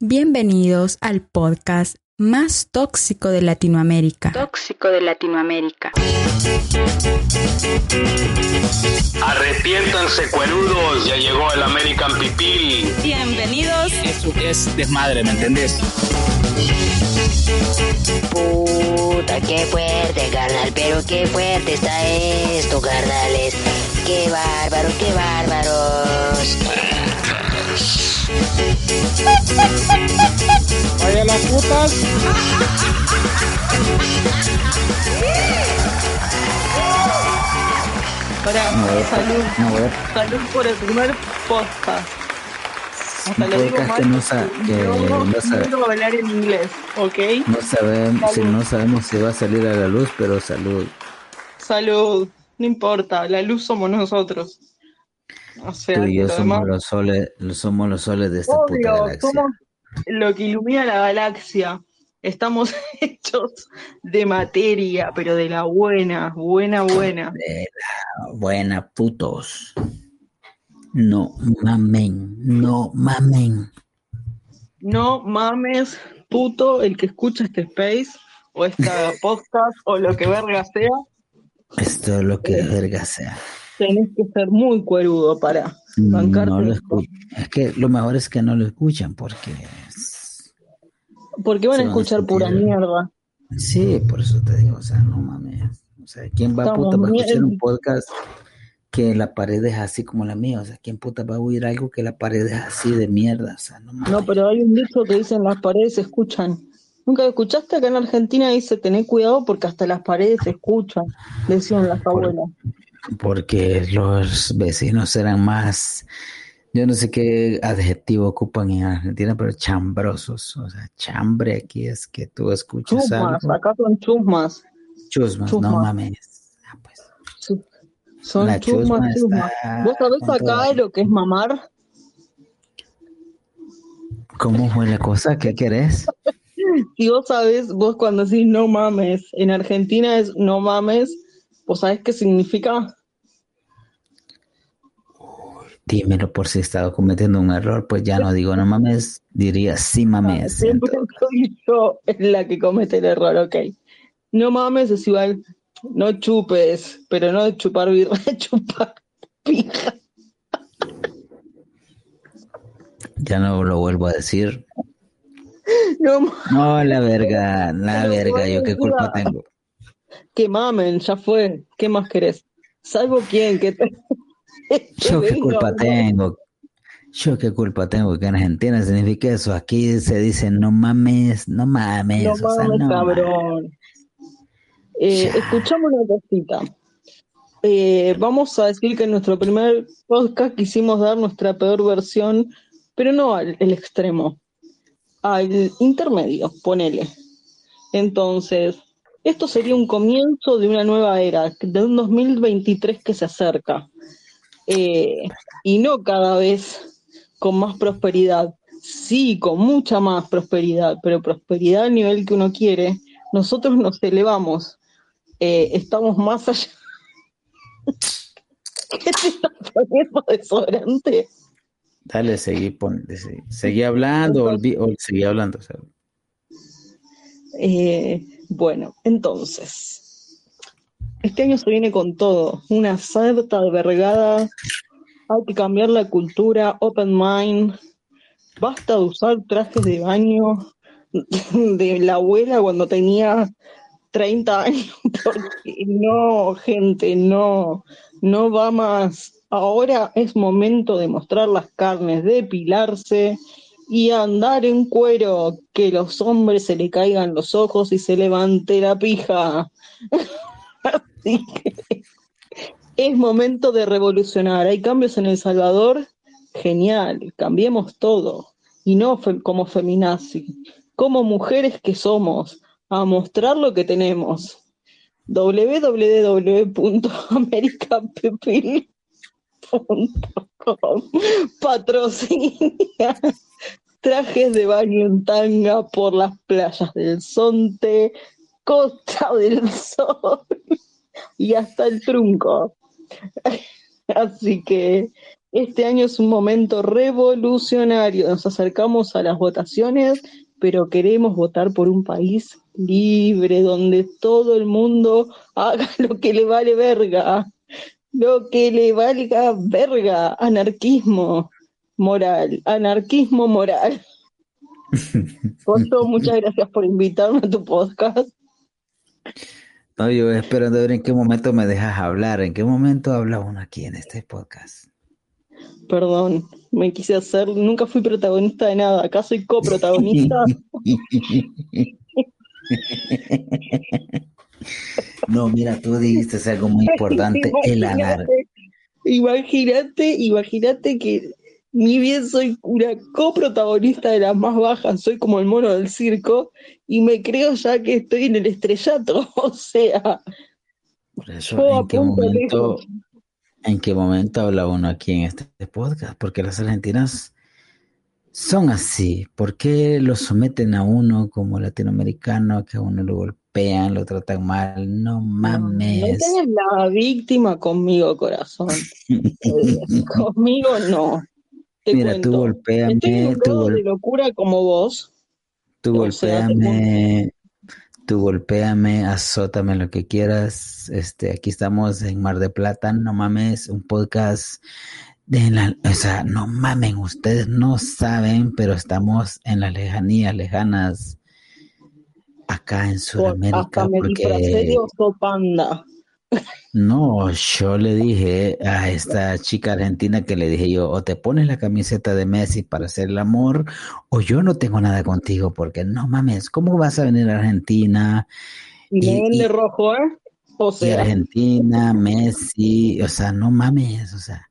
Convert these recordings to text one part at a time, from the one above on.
Bienvenidos al podcast más tóxico de Latinoamérica. Tóxico de Latinoamérica. Arrepiéntanse cuerudos, ya llegó el American Pipil. Bienvenidos. Eso es desmadre, ¿me entendés? Puta, qué fuerte, carnal, pero qué fuerte está esto, carnales. Qué bárbaro, qué bárbaros. Vaya las putas. Pará, salud, No, salud por el primer posta. Hasta Un podcast que no sa- que no, no sabe. hablar en inglés, ¿ok? No sabemos, si no sabemos si va a salir a la luz, pero salud. Salud, no importa, la luz somos nosotros. O sea, Tú y yo somos demás- los soles, somos los soles de esta puta Obvio, galaxia. somos lo que ilumina la galaxia. Estamos hechos de materia, pero de la buena, buena, buena. De la buena putos. No mamen, no mamen. No mames, puto, el que escucha este space o esta podcast o lo que verga sea, Esto es lo que verga sea. Tenés que ser muy cuerudo para bancarte. No lo Es que lo mejor es que no lo escuchan porque es- Porque van a escuchar pura mierda. Sí, por eso te digo, o sea, no mames. O sea, ¿quién va Estamos puta va a escuchar un podcast que la pared es así como la mía? O sea, ¿quién puta va a oír algo que la pared es así de mierda? O sea, no mames. No, pero hay un dicho que dicen las paredes se escuchan. ¿Nunca escuchaste acá en Argentina dice tené cuidado porque hasta las paredes se escuchan? Decían las abuelas. Porque los vecinos eran más, yo no sé qué adjetivo ocupan en Argentina, pero chambrosos. O sea, chambre aquí es que tú escuchas Chusmas, algo. acá son chusmas. Chusmas, no mames. Ah, pues, Son la chusmas, chusma chusmas. ¿Vos sabés acá lo que es mamar? ¿Cómo fue la cosa? ¿Qué querés? Si vos sabés, vos cuando decís no mames, en Argentina es no mames, ¿vos sabés qué significa? Dímelo por si he estado cometiendo un error, pues ya no digo no mames, diría sí mames. Siempre soy yo la que comete el error, ok. No mames es igual, no chupes, pero no chupar birra, chupar pija. Ya no lo vuelvo a decir. No No, la verga, la verga, yo qué culpa tengo. que mamen, ya fue. ¿Qué más querés? Salvo quién que te... Yo qué culpa tengo. Yo qué culpa tengo que en Argentina significa eso. Aquí se dice no mames, no mames. No o sea, mames, no cabrón. Eh, escuchamos una cosita. Eh, vamos a decir que en nuestro primer podcast quisimos dar nuestra peor versión, pero no al el extremo, al intermedio, ponele. Entonces, esto sería un comienzo de una nueva era, de un 2023 que se acerca. Eh, y no cada vez con más prosperidad, sí, con mucha más prosperidad, pero prosperidad al nivel que uno quiere, nosotros nos elevamos, eh, estamos más allá. ¿Qué te está poniendo desodorante? Dale, seguí, pon, seguí, seguí hablando, o olvi- o seguí hablando. Eh, bueno, entonces, este año se viene con todo, una sarta de vergada, hay que cambiar la cultura, open mind, basta de usar trajes de baño de la abuela cuando tenía 30 años, porque no, gente, no, no va más. Ahora es momento de mostrar las carnes, depilarse y andar en cuero, que los hombres se le caigan los ojos y se levante la pija. Así que es momento de revolucionar. Hay cambios en El Salvador, genial, cambiemos todo. Y no como feminazi, como mujeres que somos, a mostrar lo que tenemos. www.americapepil.com Patrocina trajes de baño en tanga por las playas del Sonte, Costa del Sol y hasta el Trunco. Así que Este año es un momento revolucionario. Nos acercamos a las votaciones, pero queremos votar por un país libre, donde todo el mundo haga lo que le vale verga. Lo que le valga verga. Anarquismo moral. Anarquismo moral. Costo, muchas gracias por invitarme a tu podcast. No, yo esperando a ver en qué momento me dejas hablar, en qué momento habla uno aquí en este podcast. Perdón, me quise hacer, nunca fui protagonista de nada, acá soy coprotagonista. no, mira, tú dijiste algo muy importante, el anar. Imagínate, imagínate que ni bien soy una coprotagonista de las más bajas, soy como el mono del circo y me creo ya que estoy en el estrellato, o sea. Por eso, ¿en qué momento, en qué momento habla uno aquí en este podcast, porque las argentinas son así. ¿Por qué lo someten a uno como latinoamericano, que a uno lo golpean, lo tratan mal? No mames. No, tienes la víctima conmigo, corazón. Eh, conmigo no. Mira, tú golpeame. tú de locura como vos. Tú golpeame, tú golpéame, azótame lo que quieras. Este, aquí estamos en Mar de Plata, no mames, un podcast de la, o sea, no mamen, ustedes no saben, pero estamos en las lejanías lejanas acá en Sudamérica. Hasta me porque... panda. No, yo le dije a esta chica argentina que le dije yo, o te pones la camiseta de Messi para hacer el amor, o yo no tengo nada contigo, porque no mames, ¿cómo vas a venir a Argentina? Y, de rojo, ¿eh? O sea. Argentina, Messi, o sea, no mames, o sea,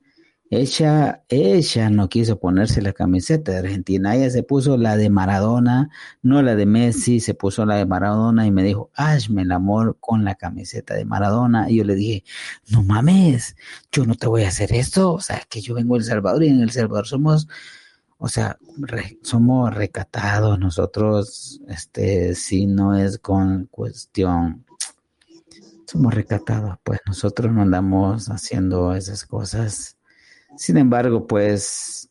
ella, ella no quiso ponerse la camiseta de Argentina, ella se puso la de Maradona, no la de Messi, se puso la de Maradona y me dijo, hazme el amor con la camiseta de Maradona. Y yo le dije, no mames, yo no te voy a hacer esto, o sea, que yo vengo de El Salvador y en El Salvador somos, o sea, somos recatados nosotros, este, si no es con cuestión somos recatados, pues nosotros no andamos haciendo esas cosas sin embargo, pues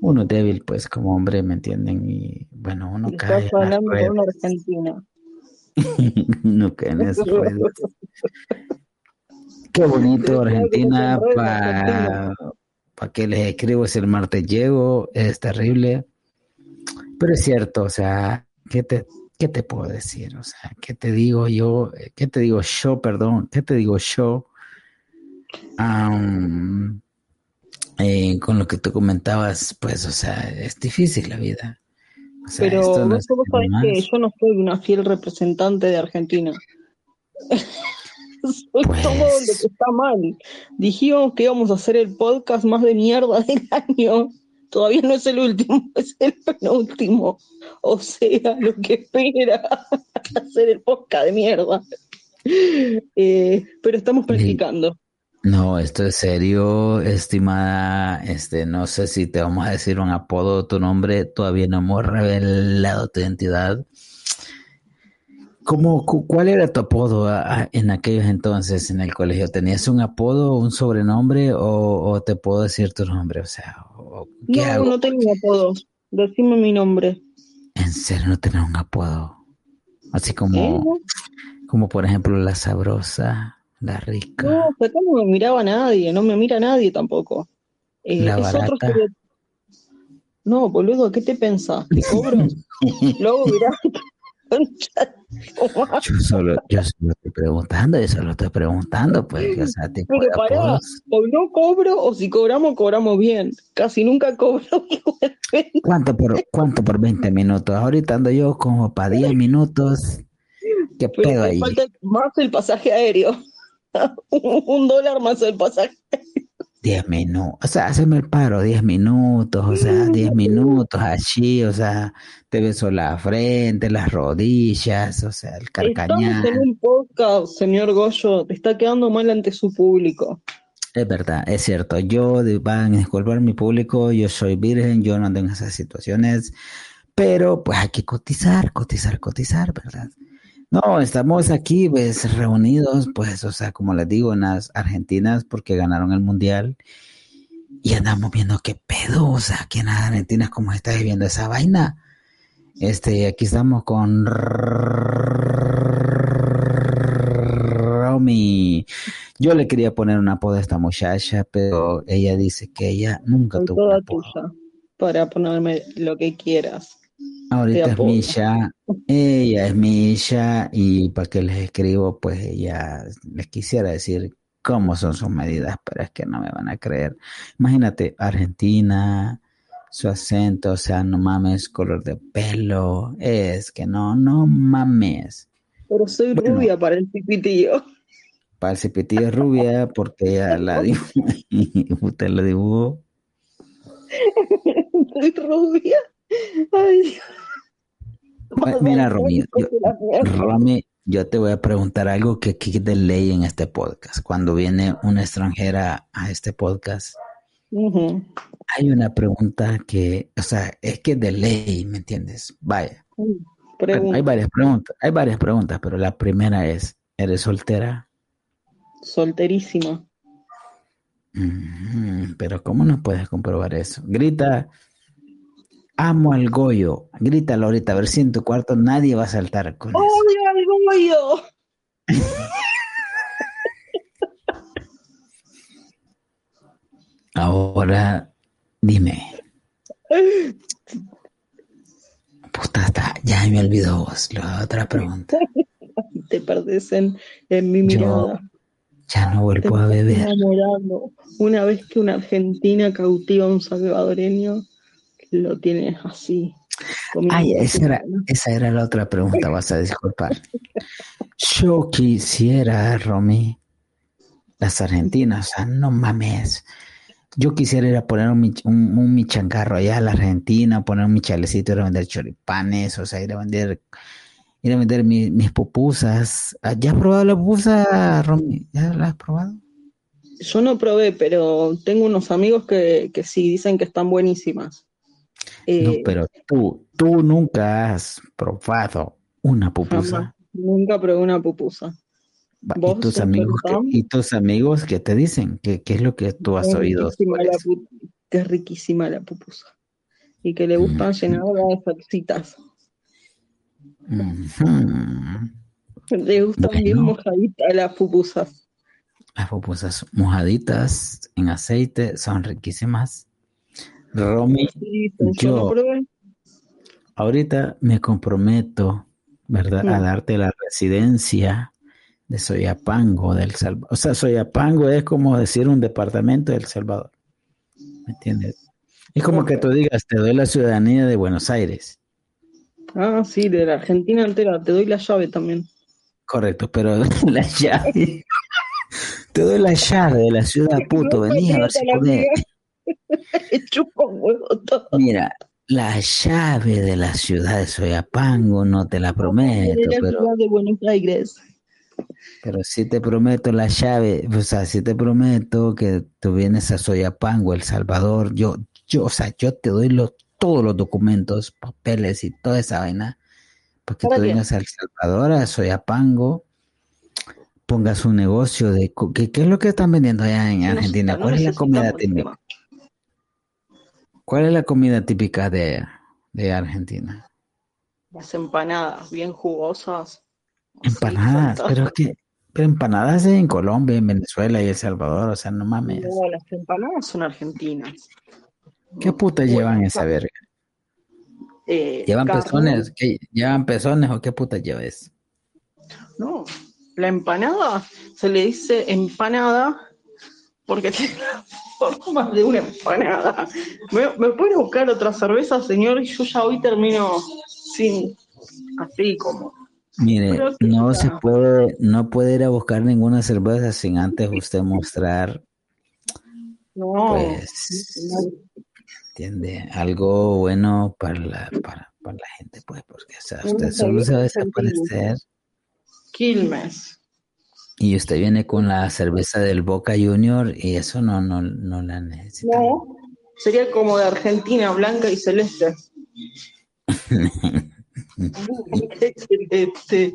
uno débil, pues como hombre, ¿me entienden? Y bueno, uno cae. Estás hablando de una argentina. no cae en eso. Qué bonito Argentina para pa que les escribo es el martes llego, es terrible. Pero es cierto, o sea, ¿qué te, ¿qué te puedo decir? O sea, ¿qué te digo yo? ¿Qué te digo yo, perdón? ¿Qué te digo yo? Um, eh, con lo que tú comentabas, pues, o sea, es difícil la vida. Pero no vos sabés que yo no soy una fiel representante de Argentina. soy todo lo que pues está mal. Dijimos que íbamos a hacer el podcast más de mierda del año. Todavía no es el último, es el penúltimo. O sea, lo que espera hacer el podcast de mierda. Eh, pero estamos practicando. No, esto es serio, estimada. Este, no sé si te vamos a decir un apodo o tu nombre. Todavía no hemos revelado tu identidad. ¿Cómo, ¿Cuál era tu apodo en aquellos entonces en el colegio? ¿Tenías un apodo, un sobrenombre o, te puedo decir tu nombre? O sea, no, no tenía apodos. Decime mi nombre. ¿En serio no tenés un apodo? Así como, como por ejemplo la sabrosa. La rica. No, acá no me miraba nadie, no me mira nadie tampoco. Eh, la barata. No, boludo, ¿qué te pensás? ¿Te cobro? Luego mirá. yo solo, yo solo estoy preguntando, yo solo estoy preguntando, pues, o sea, te Pero pará, o no cobro, o si cobramos, cobramos bien. Casi nunca cobro. ¿Cuánto por, cuánto por 20 minutos? Ahorita ando yo como para 10 minutos. ¿Qué pedo ahí? Falta más el pasaje aéreo. un dólar más el pasaje. Diez minutos, o sea, haceme el paro, diez minutos, o sea, diez minutos allí, o sea, te beso la frente, las rodillas, o sea, el carcañal. Estamos en un podcast, señor Goyo, te está quedando mal ante su público. Es verdad, es cierto, yo, van a disculpar mi público, yo soy virgen, yo no ando en esas situaciones, pero pues hay que cotizar, cotizar, cotizar, ¿verdad? No, estamos aquí pues reunidos, pues, o sea, como les digo, en las Argentinas porque ganaron el Mundial. y andamos viendo qué pedo, o sea, aquí en Argentina cómo está viviendo esa vaina. Este, aquí estamos con Romy. Yo le quería poner una apodo a esta muchacha, pero ella dice que ella nunca tuvo un apodo. tuya para ponerme lo que quieras. Ahorita es. Misha, ella es Misha y para que les escribo, pues ella les quisiera decir cómo son sus medidas, pero es que no me van a creer. Imagínate, Argentina, su acento, o sea, no mames, color de pelo, es que no, no mames. Pero soy Bueno. rubia para el pipitío. Para el cepitillo es rubia porque ella la dibujó, usted lo dibujó. soy rubia. Ay, Dios. Mira, Romy, yo-. Romy, yo te voy a preguntar algo que aquí es de ley en este podcast. Cuando viene una extranjera a este podcast, hay una pregunta que, o sea, es que es de ley, ¿me entiendes? Vaya, hay varias preguntas, hay varias preguntas, pero la primera es, ¿eres soltera? Solterísima. Ujú, Pero ¿cómo no puedes comprobar eso? Grita, amo al Goyo. Grítalo ahorita, a ver si en tu cuarto nadie va a saltar con eso. ¡Odio al Goyo! Ahora, dime. Puta, está- ya me olvidó vos. La otra pregunta. Te perdés en, en mi Yo mirada. ya no Te vuelvo a beber. enamorando. Una vez que una argentina cautiva a un salvadoreño, lo tienes así. Ay, esa era, esa era la otra pregunta, vas a disculpar. Yo quisiera, Romy, las argentinas, o sea, no mames. Yo quisiera ir a poner un, un, un michangarro allá a la Argentina, poner un michalecito, ir a vender choripanes, o sea, ir a vender, ir a vender mi- mis pupusas. Ah, ¿Ya has probado la pupusa, Romy? ¿Ya la has probado? Yo no probé, pero tengo unos amigos que, que sí dicen que están buenísimas. No, Eh, pero tú, tú nunca has probado una pupusa. jamás. Nunca probé una pupusa. ¿Y ¿Vos tus amigos qué, Tom? y tus amigos qué te dicen? ¿Qué, qué es lo que tú has Es oído que es riquísima la pupusa. Y que le gustan Mm. llenarla de salsitas. Le gustan bien mojaditas las pupusas. Las pupusas mojaditas en aceite son riquísimas. Romy, yo ahorita me comprometo, ¿verdad?, a darte la residencia de Soyapango del Salvador. O sea, Soyapango es como decir un departamento del Salvador. ¿Me entiendes? Es como que tú digas, te doy la ciudadanía de Buenos Aires. Ah, sí, de la Argentina entera. Te doy la llave también. Correcto, pero la llave. Te doy la llave de la ciudad, puto. Vení a ver si podés. huevo todo. Mira, la llave de la ciudad de Soyapango no te la prometo, la pero, ciudad de Buenos Aires. pero sí te prometo la llave, o sea, sí te prometo que tú vienes a Soyapango, El Salvador, yo, yo, o sea, yo te doy los, todos los documentos, papeles y toda esa vaina, para que ¿Para tú qué? vengas a El Salvador, a Soyapango, pongas un negocio de, ¿qué, qué es lo que están vendiendo allá en Argentina? ¿Cuál es la comida típica? ¿Cuál es la comida típica de, de Argentina? Las empanadas bien jugosas. Empanadas, pero es que, pero empanadas en Colombia, en Venezuela y El Salvador, o sea, no mames. No, las empanadas son argentinas. ¿Qué puta Bueno, llevan esa verga? eh, ¿Llevan carne. pezones? ¿Qué, ¿Llevan pezones o qué puta lleva eso? No, la empanada se le dice empanada porque tiene forma de una empanada. ¿Me, me puede buscar otra cerveza, señor? Y yo ya hoy termino sin, así como. Mire, no se puede, no puede ir a buscar ninguna cerveza sin antes usted mostrar, No, pues, no, entiende, algo bueno para la, para, para la gente, pues, porque, o sea, usted solo se va a desaparecer Quilmes. Y usted viene con la cerveza del Boca Junior y eso no, no, no la necesita. No, sería como de Argentina, blanca y celeste. Excelente.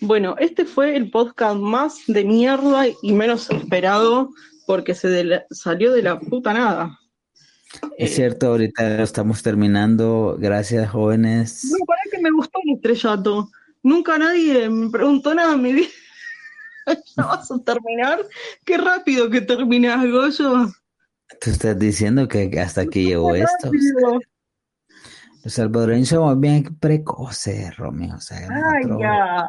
Bueno, este fue el podcast más de mierda y menos esperado porque se de la- salió de la puta nada. Es cierto, ahorita estamos terminando. Gracias, jóvenes. No, para que me gustó el estrellato. Nunca nadie me preguntó nada en mi vida. ¿Ya vas a terminar? Qué rápido que terminas, Goyo. Tú estás diciendo que hasta aquí llegó esto. Los salvadoreños somos bien precoces, Romeo. O sea, Ay, ya.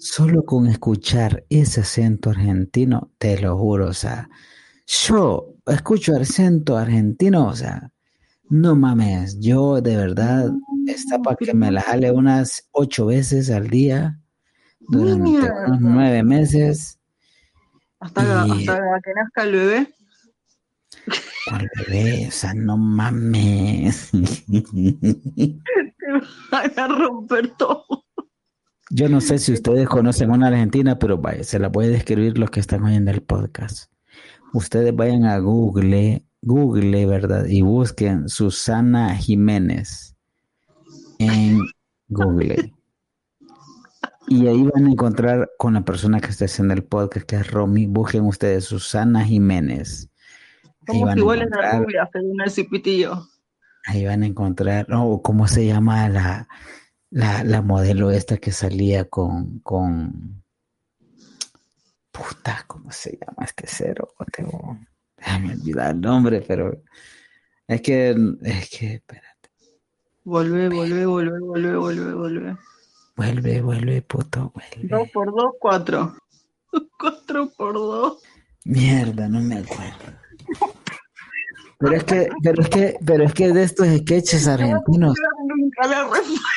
Solo con escuchar ese acento argentino, te lo juro, o sea, yo escucho acento argentino, o sea, no mames, yo de verdad está para que me la jale unas ocho veces al día durante Mierda. unos nueve meses. Hasta, Y- hasta que nazca el bebé. Al bebé, o sea, no mames. Te van a romper todo. Yo no sé si ustedes conocen una argentina, pero vaya, se la voy a describir los que están oyendo el podcast. Ustedes vayan a Google, Google, ¿verdad? Y busquen Susana Jiménez en Google. Y ahí van a encontrar con la persona que está haciendo el podcast, que es Romy. Busquen ustedes Susana Jiménez. Ahí Somos van a iguales de encontrar- rubia, según el cipitillo. Ahí van a encontrar, no, ¿cómo se llama la, la, la modelo esta que salía con, con, puta, ¿cómo se llama este cero? Tengo, déjame olvidar el nombre, pero es que, es que, espérate, Volvé, volvé, volvé, volvé, volvé, volvé. Vuelve, vuelve, puto, vuelve. Dos por dos, cuatro. Cuatro por dos. Mierda, no me acuerdo. Pero es que, pero es que, pero es que de estos sketches argentinos, Nunca la respuesta.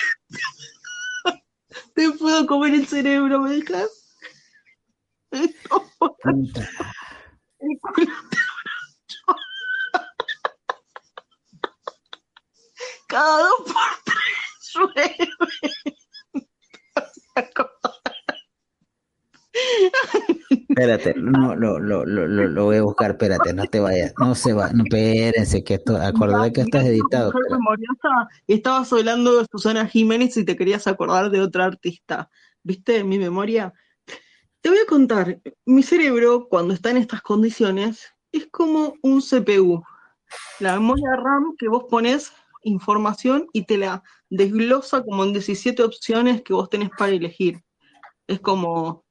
Te puedo comer el cerebro, ¿me dejas? El culo Cada dos por tres llueve. Espérate, no, lo, lo, lo, lo, voy a buscar, espérate, no te vayas, no se va, no, espérense, que esto, acordate que estás editado. Estabas hablando de Susana Jiménez y te querías acordar de otra artista. ¿Viste mi memoria? Te voy a contar, mi cerebro, cuando está en estas condiciones, es como un CPU. La memoria RAM que vos pones información y te la desglosa como en 17 opciones que vos tenés para elegir. Es como,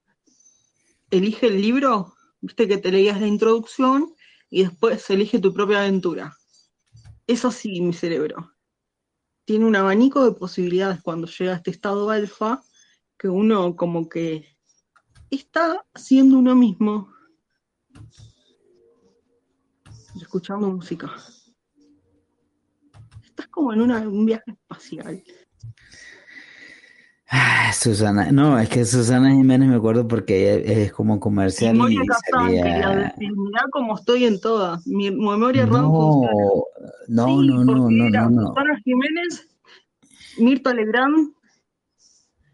elige el libro, viste que te leías la introducción y después elige tu propia aventura. Es así mi cerebro. Tiene un abanico de posibilidades cuando llega a este estado alfa que uno como que está siendo uno mismo. Escuchando música. Estás como en una- un viaje espacial. Ah, Susana, no, es que Susana Jiménez me acuerdo porque ella es como comercial y Memoria salía... decir, mirá cómo estoy en todas. Mi memoria RAM funciona. No, no, Sí, no, no, no, era no, no, Susana Jiménez, Mirta Legrand,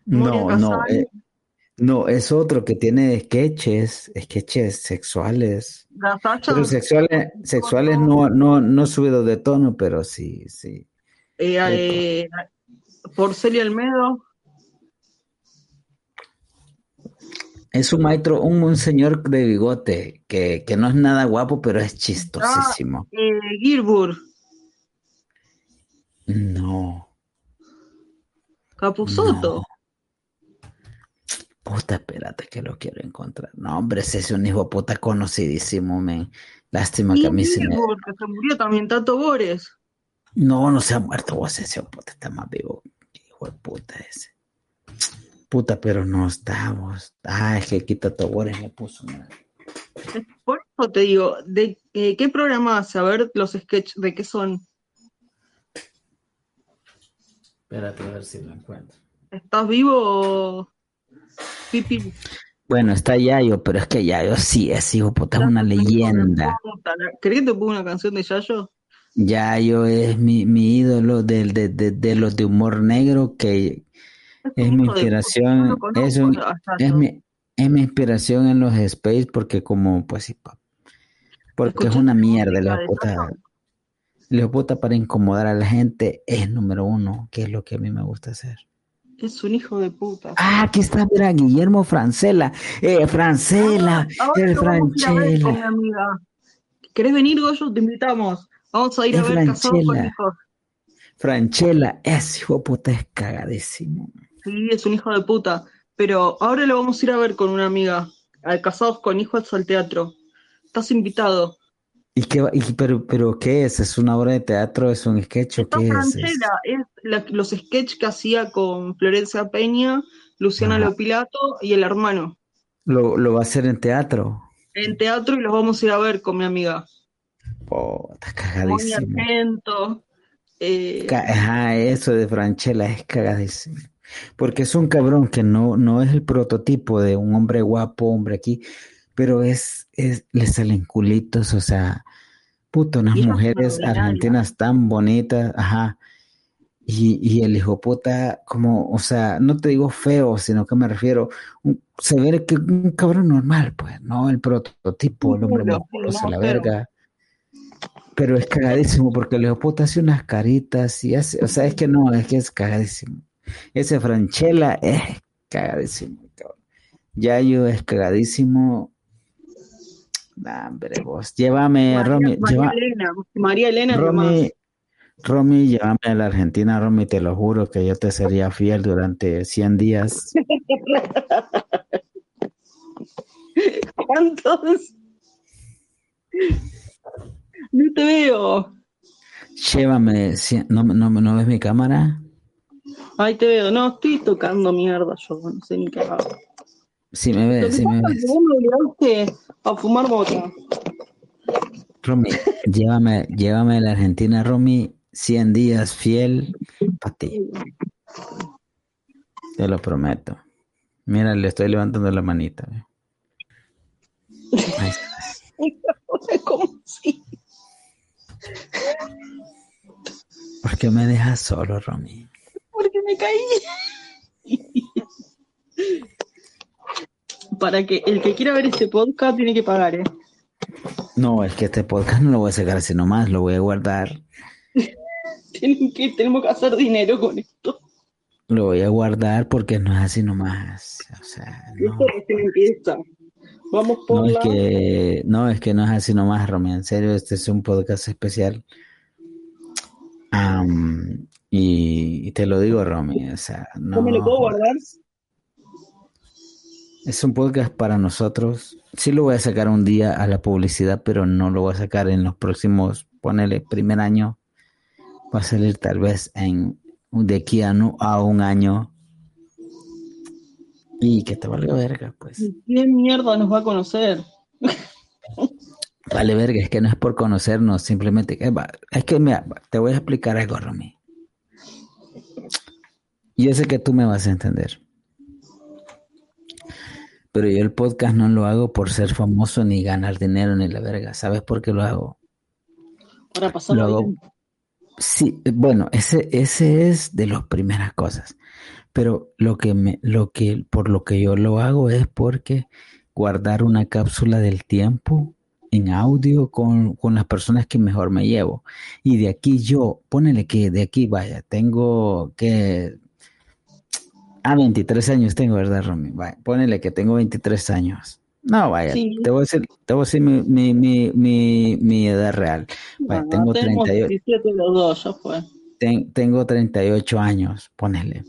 no, no, Kazan. eh, no, es otro que tiene sketches, sketches sexuales, Gazacha, pero sexuales, sexuales no, no, no subido de tono, pero sí, sí. eh, eh, Porcelia Almedo. Es un maestro, un, un señor de bigote que, que no es nada guapo, pero es chistosísimo. Eh, Girbur, No, Capusotto. no. Puta, espérate que lo quiero encontrar. No, hombre, ese es un hijo puta conocidísimo, men. Lástima que a mí se me... Girbur, que se murió también, Tato Bores. No, no se ha muerto vos, ese hijo puta está más vivo. Hijo de puta ese. Puta, pero no estamos. Ah, es que quita Tobores le puso. man. Por eso te digo, ¿de eh, qué programa hace? A ver los sketches, ¿de qué son? Espérate a ver si lo encuentro. ¿Estás vivo, Pipi? Bueno, está Yayo, pero es que Yayo sí es hijo de puta, es una leyenda. ¿Querés que te ponga una canción de Yayo? Yayo es mi, mi ídolo del- de, de, de los de humor negro que es mi de inspiración, no conozco es, un- es mi, es mi inspiración en los space porque como, pues sí, porque es ¿Escuchaste una mierda, la de puta, la puta para incomodar a la gente es número uno, que es lo que a mí me gusta hacer. Es un hijo de puta. Ah, aquí está, mira, Guillermo Francela, eh, Francela, Ahora el amiga. ¿Querés venir, Goyo? Te invitamos. Vamos a ir a ver Casados con. Hijos. Franchella, ese hijo de puta es cagadísimo. Sí, es un hijo de puta. Pero ahora lo vamos a ir a ver con una amiga. Al Casados con Hijos al teatro. Estás invitado. ¿Y qué y- pero, pero qué es? ¿Es una obra de teatro? ¿Es un sketch o Está qué es? Es la- los sketches que hacía con Florencia Peña, Luciana Ajá. Lopilato y el hermano. ¿Lo, lo va a hacer en teatro? En teatro y los vamos a ir a ver con mi amiga. Puta, Muy cagadísimo. atento. eh, Ajá, eso de Franchella es cagadísimo. Porque es un cabrón que no, no es el prototipo de un hombre guapo, hombre aquí, pero es, es, le salen culitos, o sea, puto, unas mujeres argentinas tan bonitas, ajá. Y, y el hijo puta, como, o sea, no te digo feo, sino que me refiero, un- se ve que un cabrón normal, pues, no el prototipo, el hombre musculoso, no, la verga. Pero es cagadísimo porque el hijo puta hace unas caritas y hace, o sea, es que no, es que es cagadísimo. Ese Franchella es cagadísimo, cabrón. Yayo es cagadísimo. Nah, hombre, vos, llévame, María, Romy, María lleva- Elena, María Elena. Romy, Romy, llévame a la Argentina, Romy, te lo juro que yo te sería fiel durante 100 días. ¿Cuántos? No te veo. Llévame, ¿no, no, no ves mi cámara? Ay, te veo. No, estoy tocando mierda yo, no sé ni qué hago. Si me ves, si me ves. obligaste a fumar mota. Romy, llévame, llévame a la Argentina, Romy, 100 días fiel para ti. Te lo prometo. Mira, le estoy levantando la manita. ¿Cómo así? ¿Por qué me dejas solo, Romy? Porque me caí. Para que el que quiera ver este podcast tiene que pagar, ¿eh? No, es que este podcast no lo voy a sacar así nomás, lo voy a guardar. Tienen que, tenemos que hacer dinero con esto. Lo voy a guardar porque no es así nomás. O sea, no. Esto recién empieza. Vamos por No es que, no, es que no es así nomás, Romy. En serio, este es un podcast especial. Y, y te lo digo, Romy. O sea, no. ¿No me lo puedo guardar? Es un podcast para nosotros. Sí lo voy a sacar un día a la publicidad, pero no lo voy a sacar en los próximos, ponele, primer año. Va a salir tal vez en de aquí a, un año. Y que te valga verga, pues. ¿Quién mierda nos va a conocer? Vale, verga, es que no es por conocernos, simplemente es que mira, te voy a explicar algo, Romy. Yo sé que tú me vas a entender. Pero yo el podcast no lo hago por ser famoso ni ganar dinero ni la verga. ¿Sabes por qué lo hago? Para pasarlo Lo hago-. Sí, bueno, ese, ese es de las primeras cosas. Pero lo que me, lo que, por lo que yo lo hago es porque guardar una cápsula del tiempo en audio con, con las personas que mejor me llevo. Y de aquí yo, ponele que de aquí vaya, tengo que a 23 años tengo, ¿verdad, Romy? Vaya, ponele que tengo 23 años. No, vaya, Sí. te voy a decir, te voy a decir mi, mi, mi, mi, mi edad real. Vaya, No, tengo tenemos 38, 17 los dos, ya fue. ten- tengo 38 años, ponele.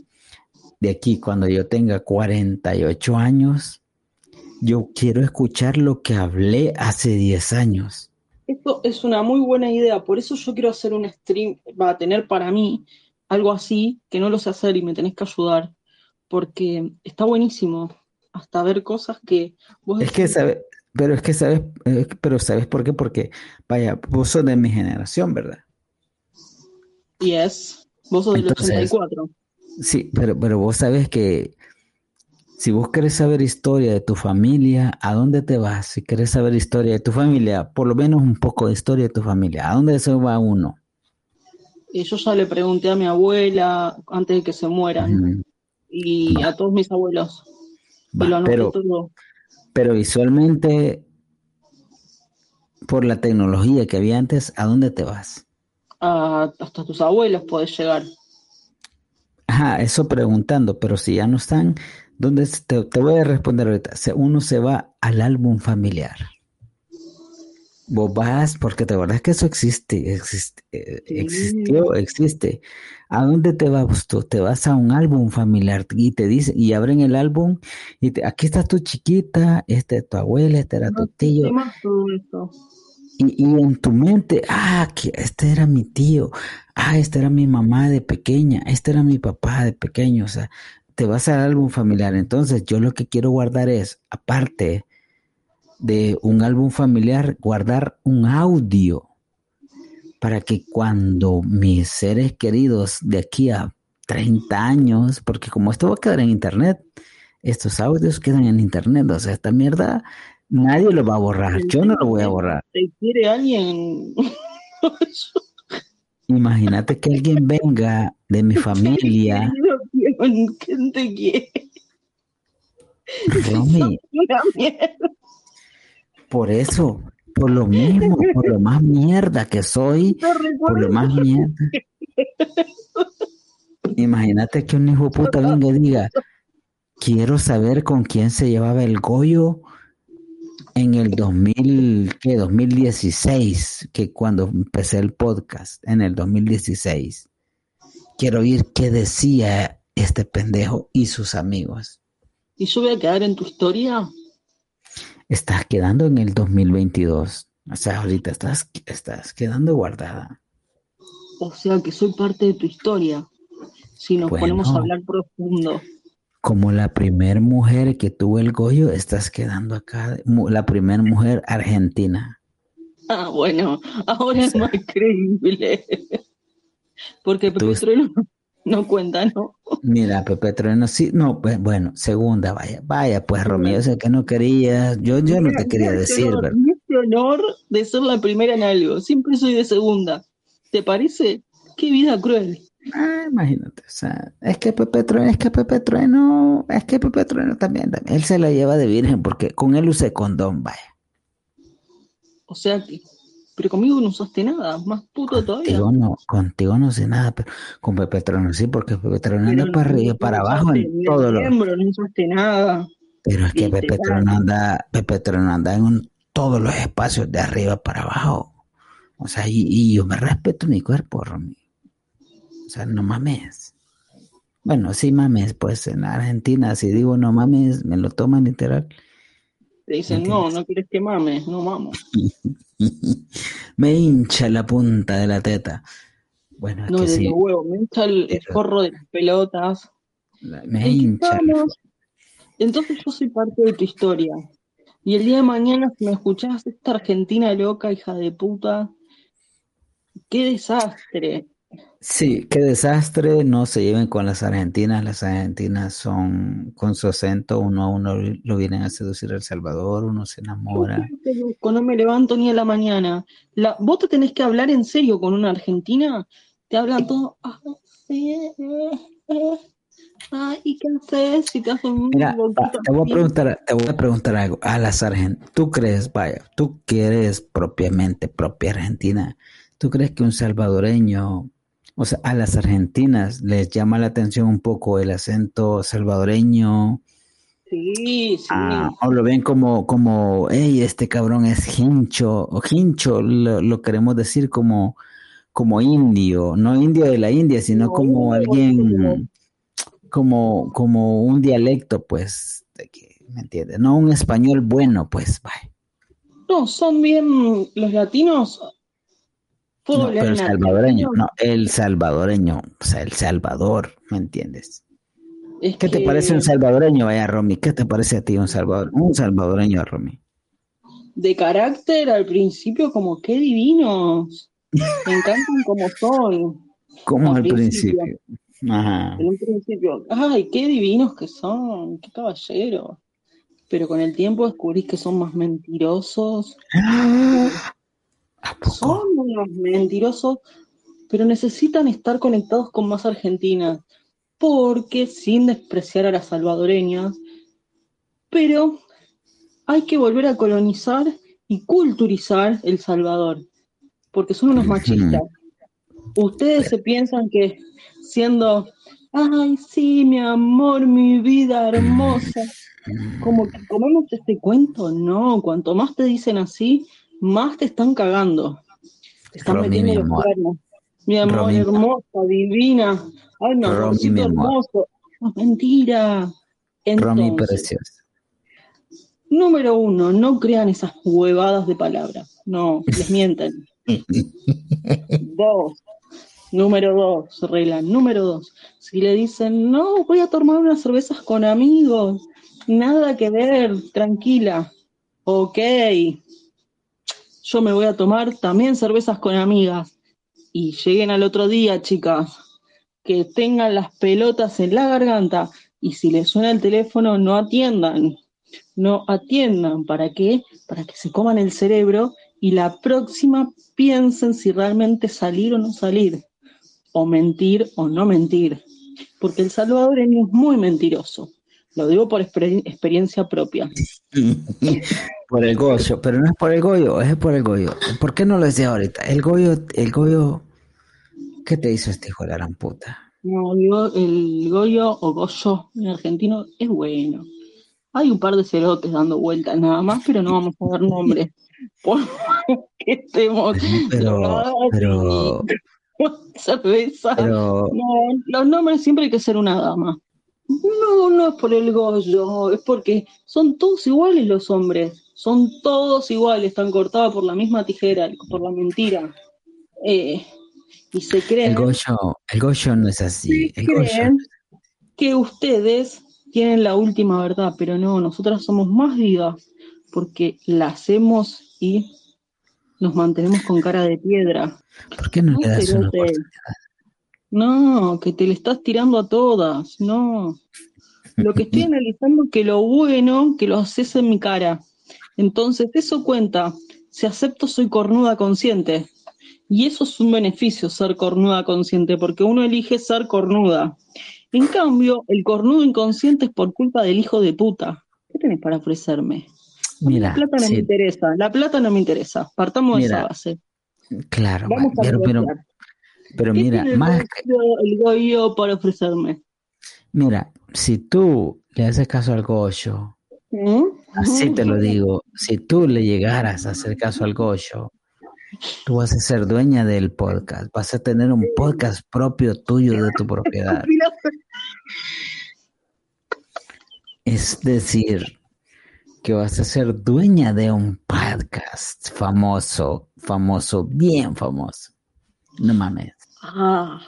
De aquí, cuando yo tenga 48 años, yo quiero escuchar lo que hablé hace 10 años. Esto es una muy buena idea, por eso yo quiero hacer un stream, va a tener para mí algo así, que no lo sé hacer y me tenés que ayudar, porque está buenísimo hasta ver cosas que vos Es que sabes, pero es que sabes, eh, pero ¿sabes por qué? Porque, vaya, vos sos de mi generación, ¿verdad? yes, vos sos del Entonces- 84. Sí, pero, pero vos sabes que si vos querés saber historia de tu familia, ¿a dónde te vas? Si querés saber historia de tu familia, por lo menos un poco de historia de tu familia, ¿a dónde se va uno? Yo ya le pregunté a mi abuela antes de que se mueran Y a todos mis abuelos. Va, y lo anoté pero, todo. pero visualmente, por la tecnología que había antes, ¿a dónde te vas? Hasta tus abuelos podés llegar. Ajá, eso preguntando, pero si ya no están, ¿dónde te, te voy a responder ahorita? Uno se va al álbum familiar. Vos vas, porque te acordás que eso existe, existe eh, Sí. existió, existe. ¿A dónde te vas tú? Te vas a un álbum familiar y te dice, y abren el álbum y te- aquí está tu chiquita, esta es tu abuela, este era tu tío. Y, y en tu mente, ah, que este era mi tío, ah, esta era mi mamá de pequeña, este era mi papá de pequeño, o sea, te vas al álbum familiar. Entonces, yo lo que quiero guardar es, aparte de un álbum familiar, guardar un audio para que cuando mis seres queridos de aquí a 30 años, porque como esto va a quedar en internet, estos audios quedan en internet, o sea, esta mierda nadie lo va a borrar, yo no lo voy a borrar. ¿Te quiere alguien? Imagínate que alguien venga de mi familia, ¿Quién te quiere? Romy, por eso, por lo mismo, por lo más mierda que soy, por lo más mierda. Imagínate que un hijo puta venga y diga, quiero saber con quién se llevaba el Goyo en el 2000, ¿qué? 2016, que cuando empecé el podcast, en el 2016. Quiero oír qué decía este pendejo y sus amigos. ¿Y voy a quedar en tu historia? Estás quedando en el 2022. O sea, ahorita estás, estás quedando guardada. O sea que soy parte de tu historia. Si nos Bueno. ponemos a hablar profundo. Como la primer mujer que tuvo el Goyo, estás quedando acá. La primer mujer argentina. Ah, bueno, ahora es más creíble. Porque Tú- no cuenta, ¿no? Mira, Pepe Trueno, sí, no, pues bueno, segunda, vaya, vaya, pues Romeo, sé que no querías, yo, yo no te quería Mira, decir, ¿verdad? este honor de ser la primera en algo. Siempre soy de segunda. ¿Te parece? Qué vida cruel. Ah, imagínate, o sea, es que Pepe Trueno, es que Pepe Trueno, es que Pepe Trueno también, también, él se la lleva de virgen porque con él usé condón, vaya. O sea que. Pero conmigo no usaste nada. Más puto todavía. Contigo no, contigo no sé nada, pero con Pepe Trueno sí, porque Pepe Trueno anda para arriba, no para abajo en todo lo, no usaste nada. pero es que. Pepe Trueno anda, Pepe Trueno anda en un- todos los espacios de arriba para abajo. O sea, y, y yo me respeto mi cuerpo, Romy. O sea, no mames. Bueno, sí mames, pues en Argentina, si digo no mames, me lo toman literal. Te dicen, no, no quieres que mames, no vamos. me hincha la punta de la teta. Bueno, es No, que de sí, los huevos, me hincha el, el de las pelotas. la- me ¿En qué hincha. Entonces yo soy parte de tu historia. Y el día de mañana, si me escuchás, esta Argentina loca, hija de puta, qué desastre. Sí, qué desastre, no se lleven con las argentinas, las argentinas son con su acento, uno a uno lo vienen a seducir a El Salvador, uno se enamora. No me levanto ni a la mañana. La, vos te tenés que hablar en serio con una argentina, te hablan todo, ah, sí, eh, eh, ay, ¿y qué haces? Y te hacen un Mira, va, te voy a preguntar, te voy a preguntar algo, a las argentinas, ¿tú crees, vaya, tú que eres propiamente propia argentina, ¿tú crees que un salvadoreño, o sea, a las argentinas les llama la atención un poco el acento salvadoreño? Sí, sí. Ah, o lo ven como, como, hey, este cabrón es hincho, o hincho, lo, lo queremos decir como, como indio, no indio de la India, sino No, como no, alguien, como, como un dialecto, pues, de que, ¿me entiendes? No un español bueno, pues, vaya. No, son bien los latinos. No, pero el salvadoreño, no, el salvadoreño, o sea, el Salvador, ¿me entiendes? Es ¿Qué te parece un salvadoreño, vaya, Romy? ¿Qué te parece a ti un salvador, un salvadoreño, Romy? de carácter al principio como qué divinos. Me encantan como son. Como Al al principio. principio. Ajá. En un principio, ay, qué divinos que son, qué caballeros. Pero con el tiempo descubrís que son más mentirosos. Son unos mentirosos, pero necesitan estar conectados con más argentinas. Porque, sin despreciar a las salvadoreñas, pero hay que volver a colonizar y culturizar El Salvador. Porque son unos machistas. Ustedes se piensan que siendo, ay, sí, mi amor, mi vida hermosa, como que comemos este cuento, no, cuanto más te dicen así, más te están cagando. Te están Romy, metiendo los cuernos. Mi amor, Romy, hermosa, divina. Ay, mi Romy, amorcito hermoso. No, mentira. Romy Entonces, preciosa. número uno, no crean esas huevadas de palabras. No, les mienten. Dos. Número dos, regla. Número dos. Si le dicen, no, voy a tomar unas cervezas con amigos, nada que ver, tranquila. Ok. Yo me voy a tomar también cervezas con amigas. Y lleguen al otro día, chicas, que tengan las pelotas en la garganta y si les suena el teléfono, no atiendan. No atiendan. ¿Para qué? Para que se coman el cerebro y la próxima piensen si realmente salir o no salir, o mentir o no mentir, porque el salvadoreño es muy mentiroso. Lo digo por exper- experiencia propia. Por el Goyo, pero no es por el Goyo, es por el Goyo. ¿Por qué no lo decía ahorita? El Goyo, el Goyo, ¿qué te hizo este hijo de la gran puta? No, el Goyo o Goyo en argentino es bueno. Hay un par de cerotes dando vueltas nada más, pero no vamos a dar nombres. Por que estemos Pero, pero, cerveza. pero, No, los nombres siempre hay que ser una dama. No, no es por el Goyo, es porque son todos iguales los hombres. Son todos iguales, están cortados por la misma tijera, por la mentira. Eh, y se creen. el Goyo, el Goyo no es así. Sí, El Goyo, creen que ustedes tienen la última verdad, pero no, nosotras somos más vivas porque la hacemos y nos mantenemos con cara de piedra. ¿por qué no No, le das una oportunidad? No, que te le estás tirando a todas, no. Lo que estoy analizando es que lo bueno que lo haces en mi cara. Entonces, eso cuenta. Si acepto, soy cornuda consciente. Y eso es un beneficio, ser cornuda consciente, porque uno elige ser cornuda. En cambio, el cornudo inconsciente es por culpa del hijo de puta. ¿Qué tenés para ofrecerme? Mira, la plata no me interesa, la plata no me interesa. Partamos de esa base. claro, Vamos a pero, pero. Pero ¿Qué mira, tiene más, el Goyo para ofrecerme? mira, si tú le haces caso al Goyo, ¿Mm? así te lo digo, si tú le llegaras a hacer caso al Goyo, tú vas a ser dueña del podcast, vas a tener un podcast propio tuyo de tu propiedad. Es decir, que vas a ser dueña de un podcast famoso, famoso, bien famoso. No mames. Ah,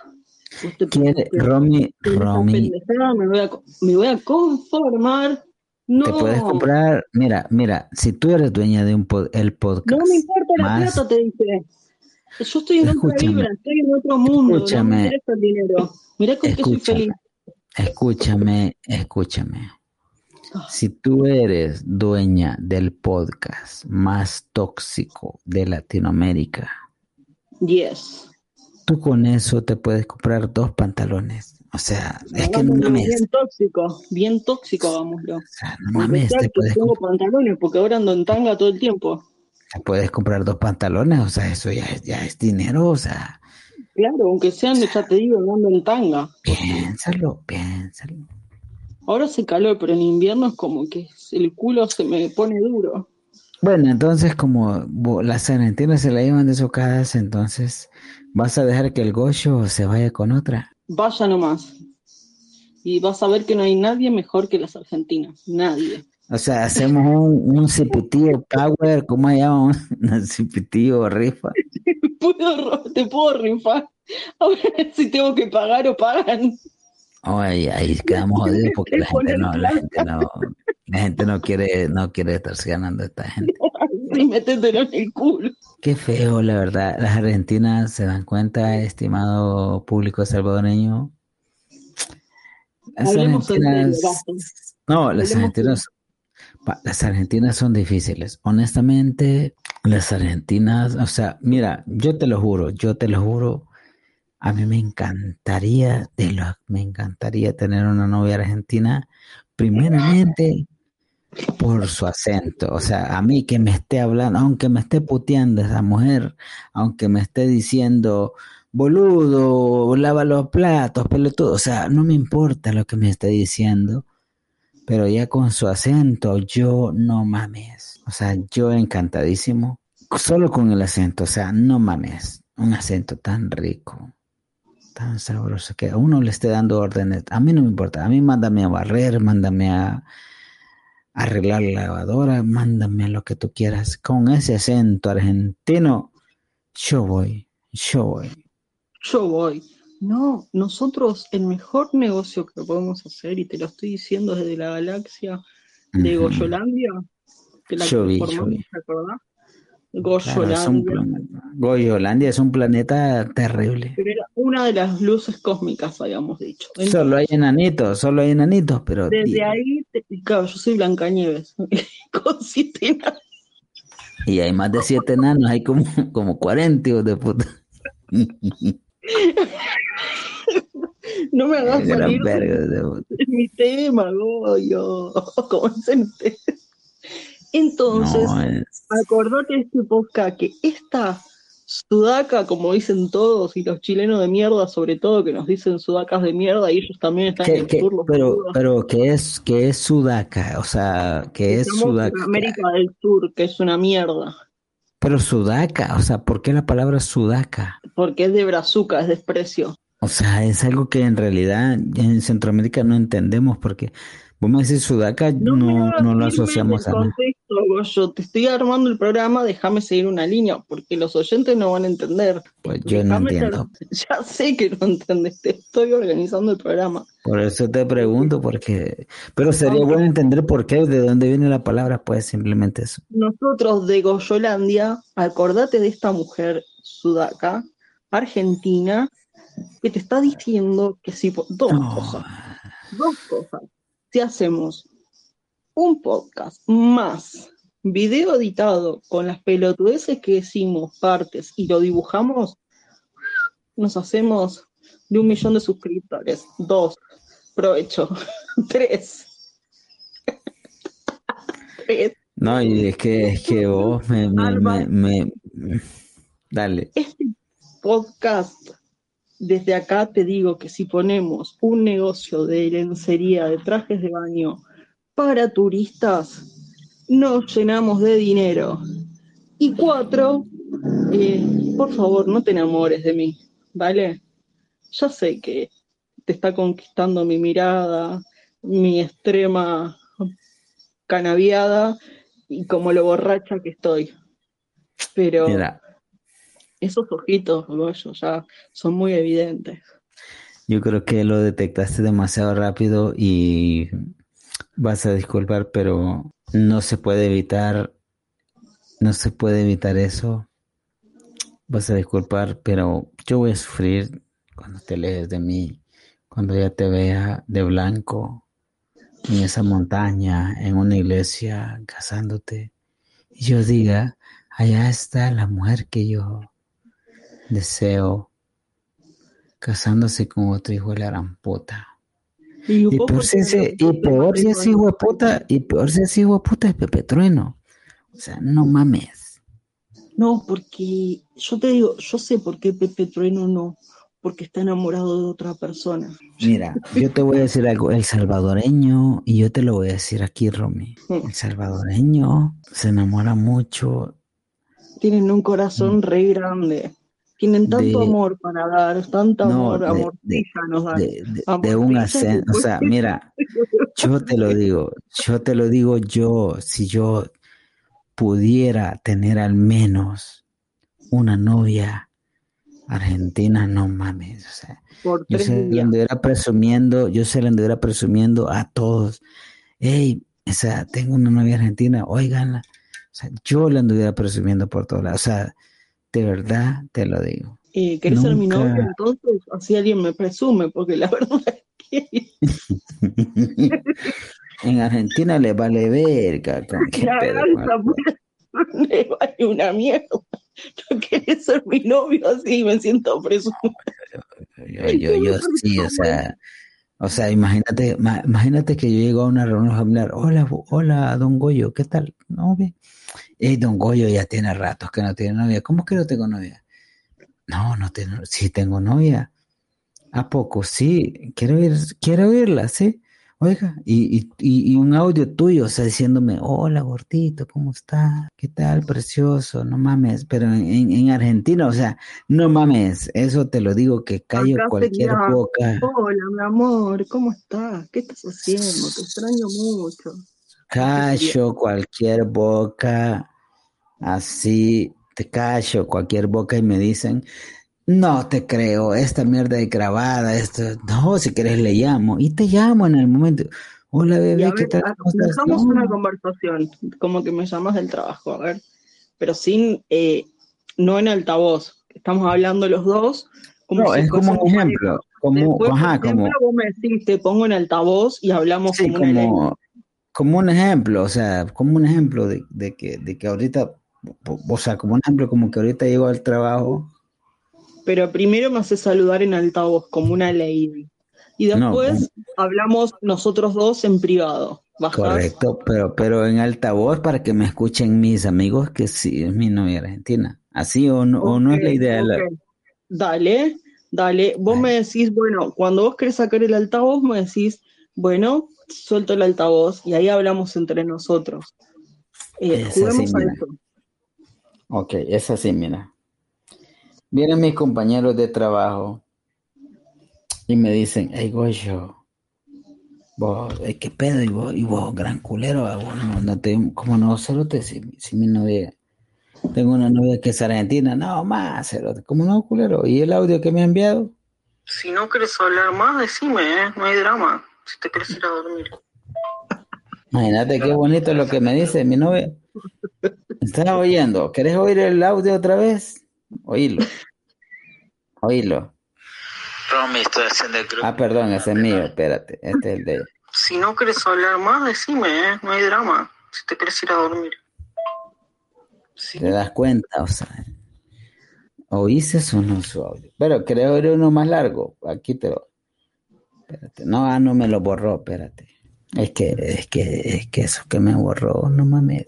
Quiere, Romy, Romy, me voy a, co- me voy a conformar. No, te puedes comprar, mira, mira, si tú eres dueña de un pod- el podcast, no me importa la más, plata, te dice. Yo estoy en otra vibra, estoy en otro mundo, no Escúchame. me interesa el dinero. Mirá con qué soy feliz. escúchame, escúchame. Si tú eres dueña del podcast más tóxico de Latinoamérica, Yes. Tú con eso te puedes comprar dos pantalones. O sea, es que no mames, bien tóxico, bien tóxico hagámoslo. o sea, no mames, te puedes, tengo pantalones, porque ahora ando en tanga todo el tiempo. te puedes comprar dos pantalones, o sea, eso ya, es- ya es dinero, o sea, Claro, aunque sean, ya te digo, ando en tanga. piénsalo, piénsalo. Ahora hace calor, pero en invierno es como que el culo se me pone duro. Bueno, entonces como las argentinas se la llevan de su casa, entonces vas a dejar que el Goyo se vaya con otra. Vaya nomás. Y vas a ver que no hay nadie mejor que las argentinas. Nadie. O sea, hacemos un, un cipitío power, ¿cómo se llama? Un cipitío rifa. Puedo te puedo rifar. Ahora si tengo que pagar o pagan. Ay, ahí quedamos jodidos porque la gente no, la gente no, la gente no quiere, no quiere estarse ganando a esta gente. Y métetelo en el culo. Qué feo, la verdad. Las argentinas se dan cuenta, estimado público salvadoreño. Las Hablemos argentinas, no, las Hablemos argentinas, las argentinas son difíciles. Honestamente, las argentinas, o sea, mira, yo te lo juro, yo te lo juro, a mí me encantaría, de lo, me encantaría tener una novia argentina, primeramente por su acento, o sea, a mí que me esté hablando, aunque me esté puteando esa mujer, aunque me esté diciendo boludo, lava los platos, pelotudo, o sea, no me importa lo que me esté diciendo, pero ya con su acento, yo no mames, o sea, yo encantadísimo, solo con el acento, o sea, no mames, un acento tan rico, tan sabroso, que a uno le esté dando órdenes, a mí no me importa, a mí mándame a barrer, mándame a arreglar la lavadora, mándame a lo que tú quieras, con ese acento argentino, yo voy, yo voy. Yo voy. No, nosotros el mejor negocio que podemos hacer, y te lo estoy diciendo desde la galaxia de Ujú. Goyolandia, que la Yo vi, yo vi. ¿te acordás? Claro, Goyolandia. planeta. Goyolandia es un planeta terrible. Pero era una de las luces cósmicas, habíamos dicho. Entonces, Solo hay enanitos, solo hay enanitos, pero desde di- ahí, te- claro, yo soy Blancanieves, con siete enanos. y hay más de siete enanos, hay como, como 40 hijos de puta. No me hagas salir de, mi tema, Goyo. Como ustedes. Entonces, No, es- acordate de este podcast que esta sudaca, como dicen todos, y los chilenos de mierda, sobre todo, que nos dicen sudacas de mierda, y ellos también están en ¿Qué- el los pero, pero ¿qué es, qué es Sudaca? O sea, ¿qué es en Sudaca? América del Sur, que es una mierda, Pero Sudaca, o sea, ¿por qué la palabra Sudaca? porque es de brazuca, es desprecio. O sea, es algo que en realidad en Centroamérica no entendemos porque vos me decís Sudaca, No, no, lo asociamos a nada. Goyo. Te estoy armando el programa, déjame seguir una línea, porque los oyentes no van a entender. Pues yo no Déjame entiendo. Ya sé que no entendés, te estoy organizando el programa. Por eso te pregunto, porque... Pero sería bueno entender por qué, de dónde viene la palabra, pues simplemente eso. Nosotros de Goyolandia, acordate de esta mujer sudaca, argentina, que te está diciendo que si po- dos cosas, dos cosas. Si hacemos un podcast más video editado con las pelotudeces que decimos, partes, y lo dibujamos, nos hacemos de un millón de suscriptores. Dos, provecho. Tres. Tres. No, y es que, es que vos me, me, me, me- Dale. Este podcast, desde acá te digo que si ponemos un negocio de lencería, de trajes de baño para turistas, nos llenamos de dinero. Y cuatro, eh, por favor, no te enamores de mí, ¿vale? Ya sé que te está conquistando mi mirada, mi extrema canaviada y como lo borracha que estoy. Pero esos ojitos, ya son muy evidentes. yo creo que lo detectaste demasiado rápido y vas a disculpar, pero no se puede evitar, no se puede evitar eso. Vas a disculpar, pero yo voy a sufrir cuando te alejes de mí, cuando ya te vea de blanco en esa montaña, en una iglesia, casándote, y yo diga, allá está la mujer que yo deseo, casándose con otro hijo de la gran puta. Y, porque si ese, y no- peor si ese hijo de puta, y peor si ese hijo de puta es Pepe Trueno. O sea, no mames. No, porque yo te digo, yo sé por qué Pepe Trueno no, porque está enamorado de otra persona. Mira, yo te voy a decir algo, el salvadoreño, y yo te lo voy a decir aquí, Romy, el salvadoreño se enamora mucho Tienen un corazón re grande. Tienen tanto. De- amor para dar, tanto No, amor, de- amortilla nos dan. de, de- Amor, de un acento, o sea, mira, yo te lo digo, yo te lo digo yo, si yo pudiera tener al menos una novia argentina, no mames, o sea, Por yo se días. anduviera presumiendo, yo se la anduviera presumiendo a todos, hey, o sea, tengo una novia argentina, óiganla, o sea, yo la anduviera presumiendo por todos lados, o sea, de verdad te lo digo. Eh, ¿Querés ser mi Nunca. novia? Entonces, así alguien me presume, porque la verdad es que En Argentina le vale verga, con qué la pedo, le vale una mierda. No querés ser mi novio así, me siento presumido. Yo, yo, yo sí, o sea, o sea, imagínate, ma- imagínate que yo llego a una reunión familiar, hola, hola, don Goyo, ¿qué tal? No, ve, eh, don Goyo ya tiene ratos que no tiene novia, ¿cómo que no tengo novia? No, no tengo, sí tengo novia. ¿A poco? Sí, quiero ir, quiero oírla, sí. Oiga, y, y, y un audio tuyo, o sea, diciéndome, hola gordito, ¿cómo estás? ¿Qué tal, precioso? No mames, pero en, en- en Argentina, o sea, no mames, eso te lo digo que callo Acá cualquier sería, boca, Hola, mi amor, ¿cómo estás? ¿Qué estás haciendo? Te extraño mucho. Callo cualquier boca, así, te callo cualquier boca y me dicen, no te creo, esta mierda de grabada, esto, no, si querés le llamo, y te llamo en el momento, hola bebé, a ¿qué ver, tal? ah, dejamos No. una conversación, como que me llamas del trabajo, a ver, pero sin, eh, no en altavoz. Estamos hablando los dos como No, si es como un ejemplo, como, Después, ajá, como, vos me decís, te pongo en altavoz y hablamos sí, como como, como un ejemplo, o sea, como un ejemplo de, de que, de que ahorita, o sea, como un ejemplo, como que ahorita llego al trabajo, Pero primero me haces saludar en altavoz, como una lady. Y no, después hablamos nosotros dos en privado. Bajás. correcto, pero, pero en altavoz para que me escuchen mis amigos que sí es mi novia argentina, así o no, o no es la idea de la-. Dale, dale. Vos me decís, bueno, cuando vos querés sacar el altavoz, me decís, bueno, suelto el altavoz y ahí hablamos entre nosotros. Eh, Es así, a mira. eso. Ok, es así, mira. Vienen mis compañeros de trabajo y me dicen, hey, Goyo, vos, eh, ¿qué pedo? Y vos, y vos, gran culero, ah, vos no, no te, ¿cómo no, cerote? Si, si mi novia, tengo una novia que es argentina, no, más, cerote, ¿cómo no, culero? ¿Y el audio que me ha enviado? Si no querés hablar más, decime, ¿eh? No hay drama. Si te querés ir a dormir. Imagínate qué bonito lo que me dice mi novia. ¿Estás oyendo? ¿Querés oír el audio otra vez? Oílo. Oílo. Romy, estoy haciendo el grupo. Ah, perdón, ese es mío, espérate, este es el de ella. Si no querés hablar más, decime, ¿eh? No hay drama. Si te querés ir a dormir. Sí. ¿Te das cuenta? O sea, ¿oíste o no su audio? Pero creo que era uno más largo. Aquí te lo. Espérate. No, ah, no me lo borró, espérate. Es que, es que, es que eso que me borró, no mames.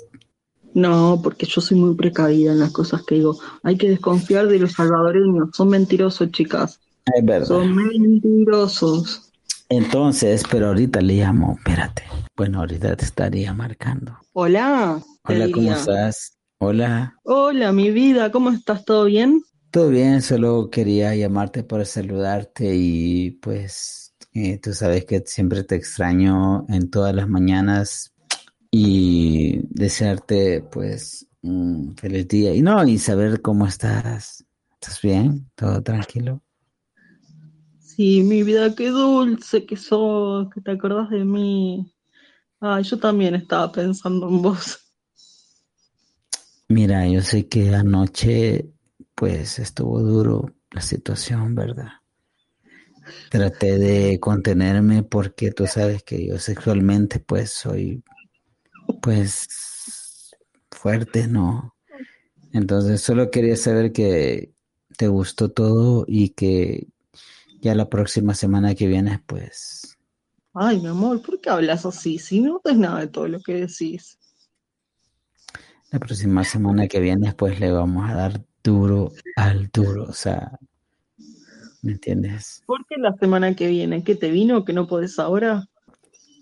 No, porque yo soy muy precavida en las cosas que digo. Hay que desconfiar de los salvadoreños. Son mentirosos, chicas. Es verdad. Son mentirosos. Entonces, pero ahorita le llamo, espérate. Bueno, ahorita te estaría marcando. Hola. Hola, ¿cómo estás? Hola. Hola, mi vida. ¿Cómo estás? ¿Todo bien? Todo bien, solo quería llamarte para saludarte y pues eh, tú sabes que siempre te extraño en todas las mañanas y desearte pues un feliz día y no, y saber cómo estás. ¿Estás bien? ¿Todo tranquilo? Sí, mi vida, qué dulce que sos, que te acordás de mí. Ay, yo también estaba pensando en vos. Mira, yo sé que anoche pues estuvo duro la situación, ¿verdad? Traté de contenerme porque tú sabes que yo sexualmente pues soy pues fuerte, ¿no? Entonces solo quería saber que te gustó todo y que ya la próxima semana que viene pues Ay, mi amor, ¿por qué hablas así? Si no es nada de todo lo que decís. la próxima semana que viene pues le vamos a dar duro al duro, o sea, ¿me entiendes? ¿Por qué la semana que viene? ¿Qué te vino que no podés ahora?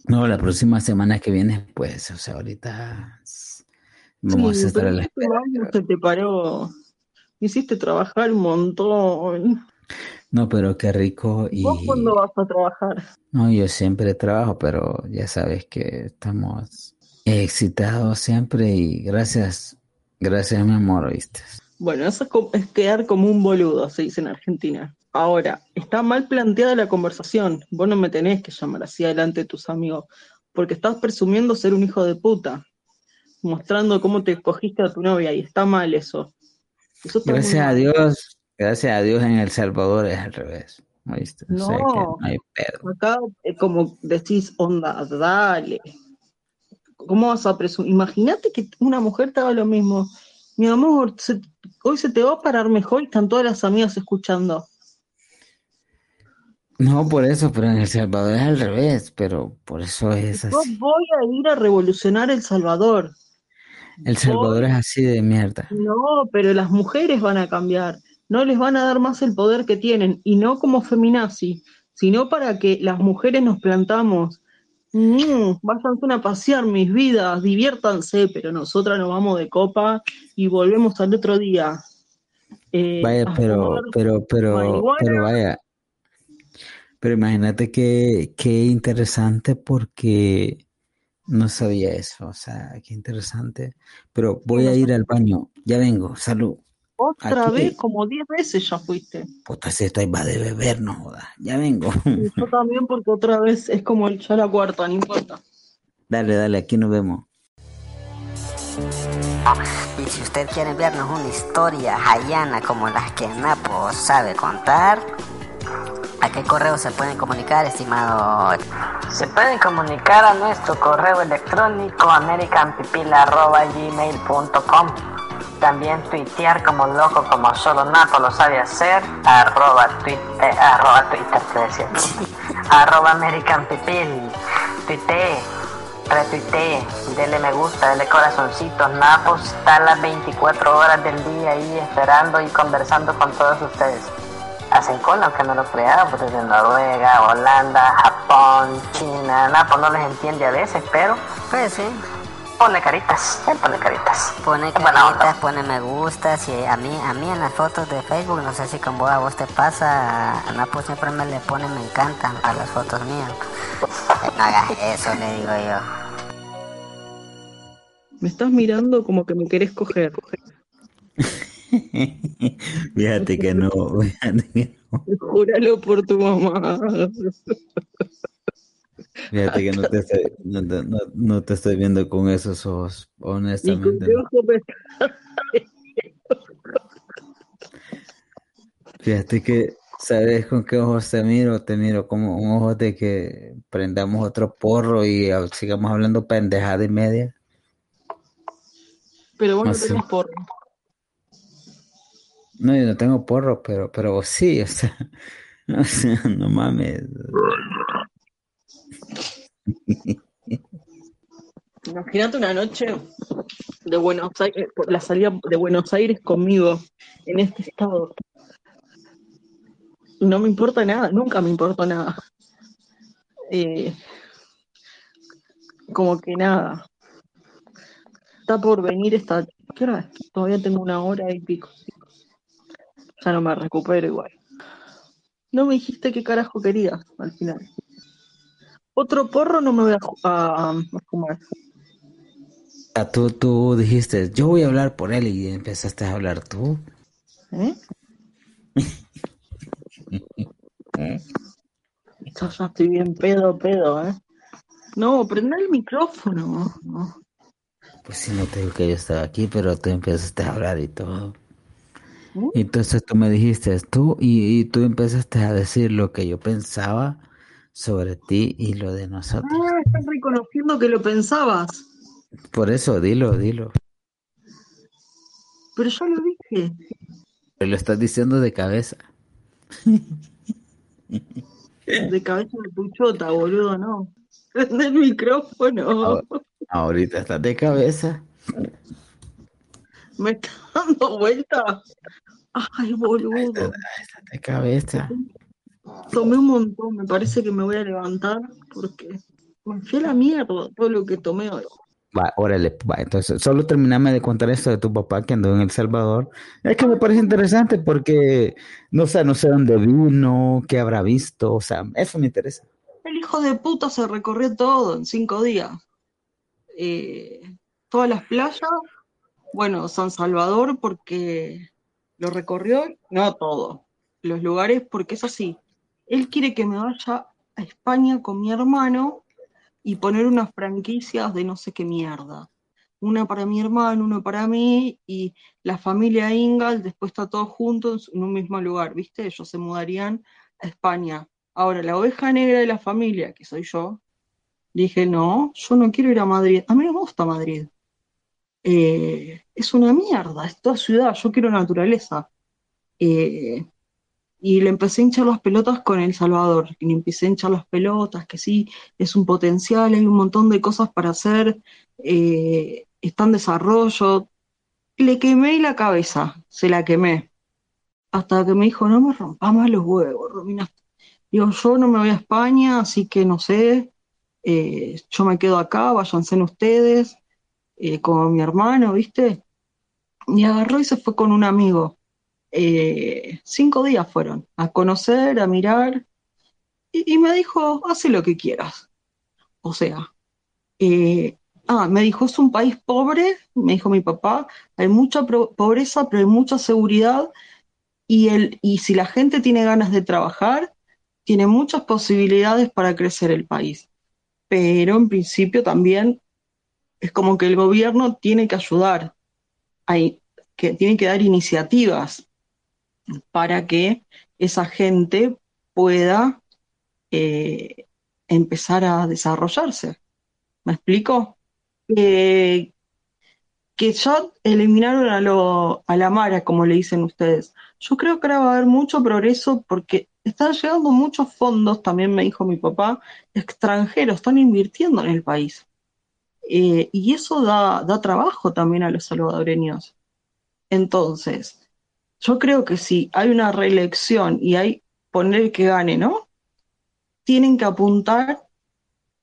No, la próxima semana que viene, pues, o sea, ahorita vamos Sí, a estar a la este espera. te paró. Me hiciste trabajar un montón. No, pero qué rico ¿Vos y cuándo vas a trabajar? no, yo siempre trabajo, pero ya sabes que estamos excitados siempre y gracias, gracias mi amor, ¿viste? Bueno, eso es quedar como un boludo, se dice en Argentina. Ahora, está mal planteada la conversación. Vos no me tenés que llamar así adelante de tus amigos, porque estás presumiendo ser un hijo de puta, mostrando cómo te escogiste a tu novia, y está mal eso. Eso está muy Gracias a. Dios, gracias a Dios en El Salvador es al revés, ¿viste? O sea que No. no hay pedo. Acá, eh, como decís, onda, dale. ¿Cómo vas a presumir? Imagínate que una mujer te haga lo mismo. Mi amor, se- hoy se te va a parar mejor y están todas las amigas escuchando. No por eso, pero en El Salvador es al revés, pero por eso es Yo así. voy a ir a revolucionar El Salvador. El Salvador es así de mierda. No, pero las mujeres van a cambiar. No les van a dar más el poder que tienen. Y no como feminazi, sino para que las mujeres nos plantamos Mm, váyanse a pasear mis vidas, diviértanse, pero nosotras nos vamos de copa y volvemos al otro día. Eh, Vaya, pero, pero, pero, pero vaya. Pero imagínate que, qué interesante porque no sabía eso. O sea, qué interesante. Pero voy a ir al baño. Ya vengo. Salud. Otra aquí- vez, como 10 veces ya fuiste. Puta, si esto ahí va de beber, no joda. Ya vengo. Y yo también, porque otra vez es como el ya la cuarta, no importa. Dale, dale, aquí nos vemos. Y si usted quiere enviarnos una historia hayana como las que Napo sabe contar, ¿a qué correo se pueden comunicar, estimado? Se pueden comunicar a nuestro correo electrónico americanpipila.gmail.com También tuitear como loco como solo Napo lo sabe hacer arroba, tuit, eh, arroba Twitter te decía. Arroba americanpipil. Tuitee retuitee dele me gusta dele corazoncitos Napo está las 24 horas del día ahí esperando y conversando con todos ustedes hacen cola, aunque no lo crean, pues desde Noruega, Holanda, Japón, China, Napo no les entiende a veces, pero Pues sí, pone caritas, él pone caritas. pone caritas, pone me gustas y a mí, a mí en las fotos de Facebook, no sé si con vos a vos te pasa, a Napo siempre me le pone me encantan a las fotos mías. No hagas eso, le digo yo. Me estás mirando como que me querés coger. Fíjate que no, fíjate que no. Júralo por tu mamá. Fíjate que no te estoy, no, te- no- no te estoy viendo con esos ojos, honestamente. Fíjate que, ¿sabes con qué ojos te miro? Te miro como un ojo de que prendamos otro porro y sigamos hablando pendejada y media. Pero vos no No sé. tenés porro. No, yo no tengo porro, pero, pero sí, o sea, o sea, no mames. Imagínate una noche de Buenos Aires, la salida de Buenos Aires conmigo en este estado. No me importa nada, nunca me importa nada. Eh, como que nada. Está por venir esta. ¿Qué hora? Todavía tengo una hora y pico. Ya no me recupero igual. No me dijiste qué carajo querías al final. Otro porro no me voy a, a- a fumar. Tú, tú dijiste, yo voy a hablar por él y empezaste a hablar tú. ¿Eh? Yo ya estoy bien pedo, pedo, ¿eh? No, prende el micrófono. No. Pues sí, no te digo que yo estaba aquí, pero tú empezaste a hablar y todo. Entonces tú me dijiste tú y, y tú empezaste a decir lo que yo pensaba sobre ti y lo de nosotros. Ah, estás reconociendo que lo pensabas. Por eso, dilo, dilo. Pero ya lo dije. Pero lo estás diciendo de cabeza. De cabeza de puchota, boludo, no. Prende el micrófono. Ahorita estás de cabeza. Me está dando vuelta. Ay, boludo. De cabeza. Tomé un montón. Me parece que me voy a levantar porque me fui a la mierda todo lo que tomé hoy. Va, órale, va. Entonces, solo terminame de contar esto de tu papá que andó en El Salvador. Es que me parece interesante porque no sé, no sé dónde vino, qué habrá visto, o sea, eso me interesa. El hijo de puta se recorrió todo en cinco días. Eh, todas las playas, bueno, San Salvador porque lo recorrió, no todo, los lugares porque es así. Él quiere que me vaya a España con mi hermano y poner unas franquicias de no sé qué mierda. Una para mi hermano, uno para mí y la familia Ingalls después está todos juntos en un mismo lugar, ¿viste? Ellos se mudarían a España. Ahora, la oveja negra de la familia, que soy yo, dije, no, yo no quiero ir a Madrid. A mí me gusta Madrid. Eh, es una mierda, es toda ciudad, yo quiero naturaleza. Eh, y le empecé a hinchar las pelotas con El Salvador, y le empecé a hinchar las pelotas, que sí, es un potencial, hay un montón de cosas para hacer, eh, está en desarrollo. Le quemé la cabeza, se la quemé. Hasta que me dijo, no me rompas más los huevos, Romina. Digo, yo no me voy a España, así que no sé. yo me quedo acá, váyanse ustedes, eh, como mi hermano, ¿viste? Y agarró y se fue con un amigo. Eh, cinco días fueron a conocer, a mirar, y, me dijo, hace lo que quieras. O sea, eh, ah, me dijo, es un país pobre, me dijo mi papá, hay mucha pobreza, pero hay mucha seguridad, y, el, y si la gente tiene ganas de trabajar, tiene muchas posibilidades para crecer el país. Pero en principio también es como que el gobierno tiene que ayudar, hay, que tiene que dar iniciativas para que esa gente pueda eh, empezar a desarrollarse. ¿Me explico? Eh, que ya eliminaron a, lo, a la Mara, como le dicen ustedes. Yo creo que ahora va a haber mucho progreso porque están llegando muchos fondos, también me dijo mi papá, extranjeros, están invirtiendo en el país. Eh, y eso da, da trabajo también a los salvadoreños. Entonces, yo creo que si hay una reelección y hay poner que gane, ¿no? Tienen que apuntar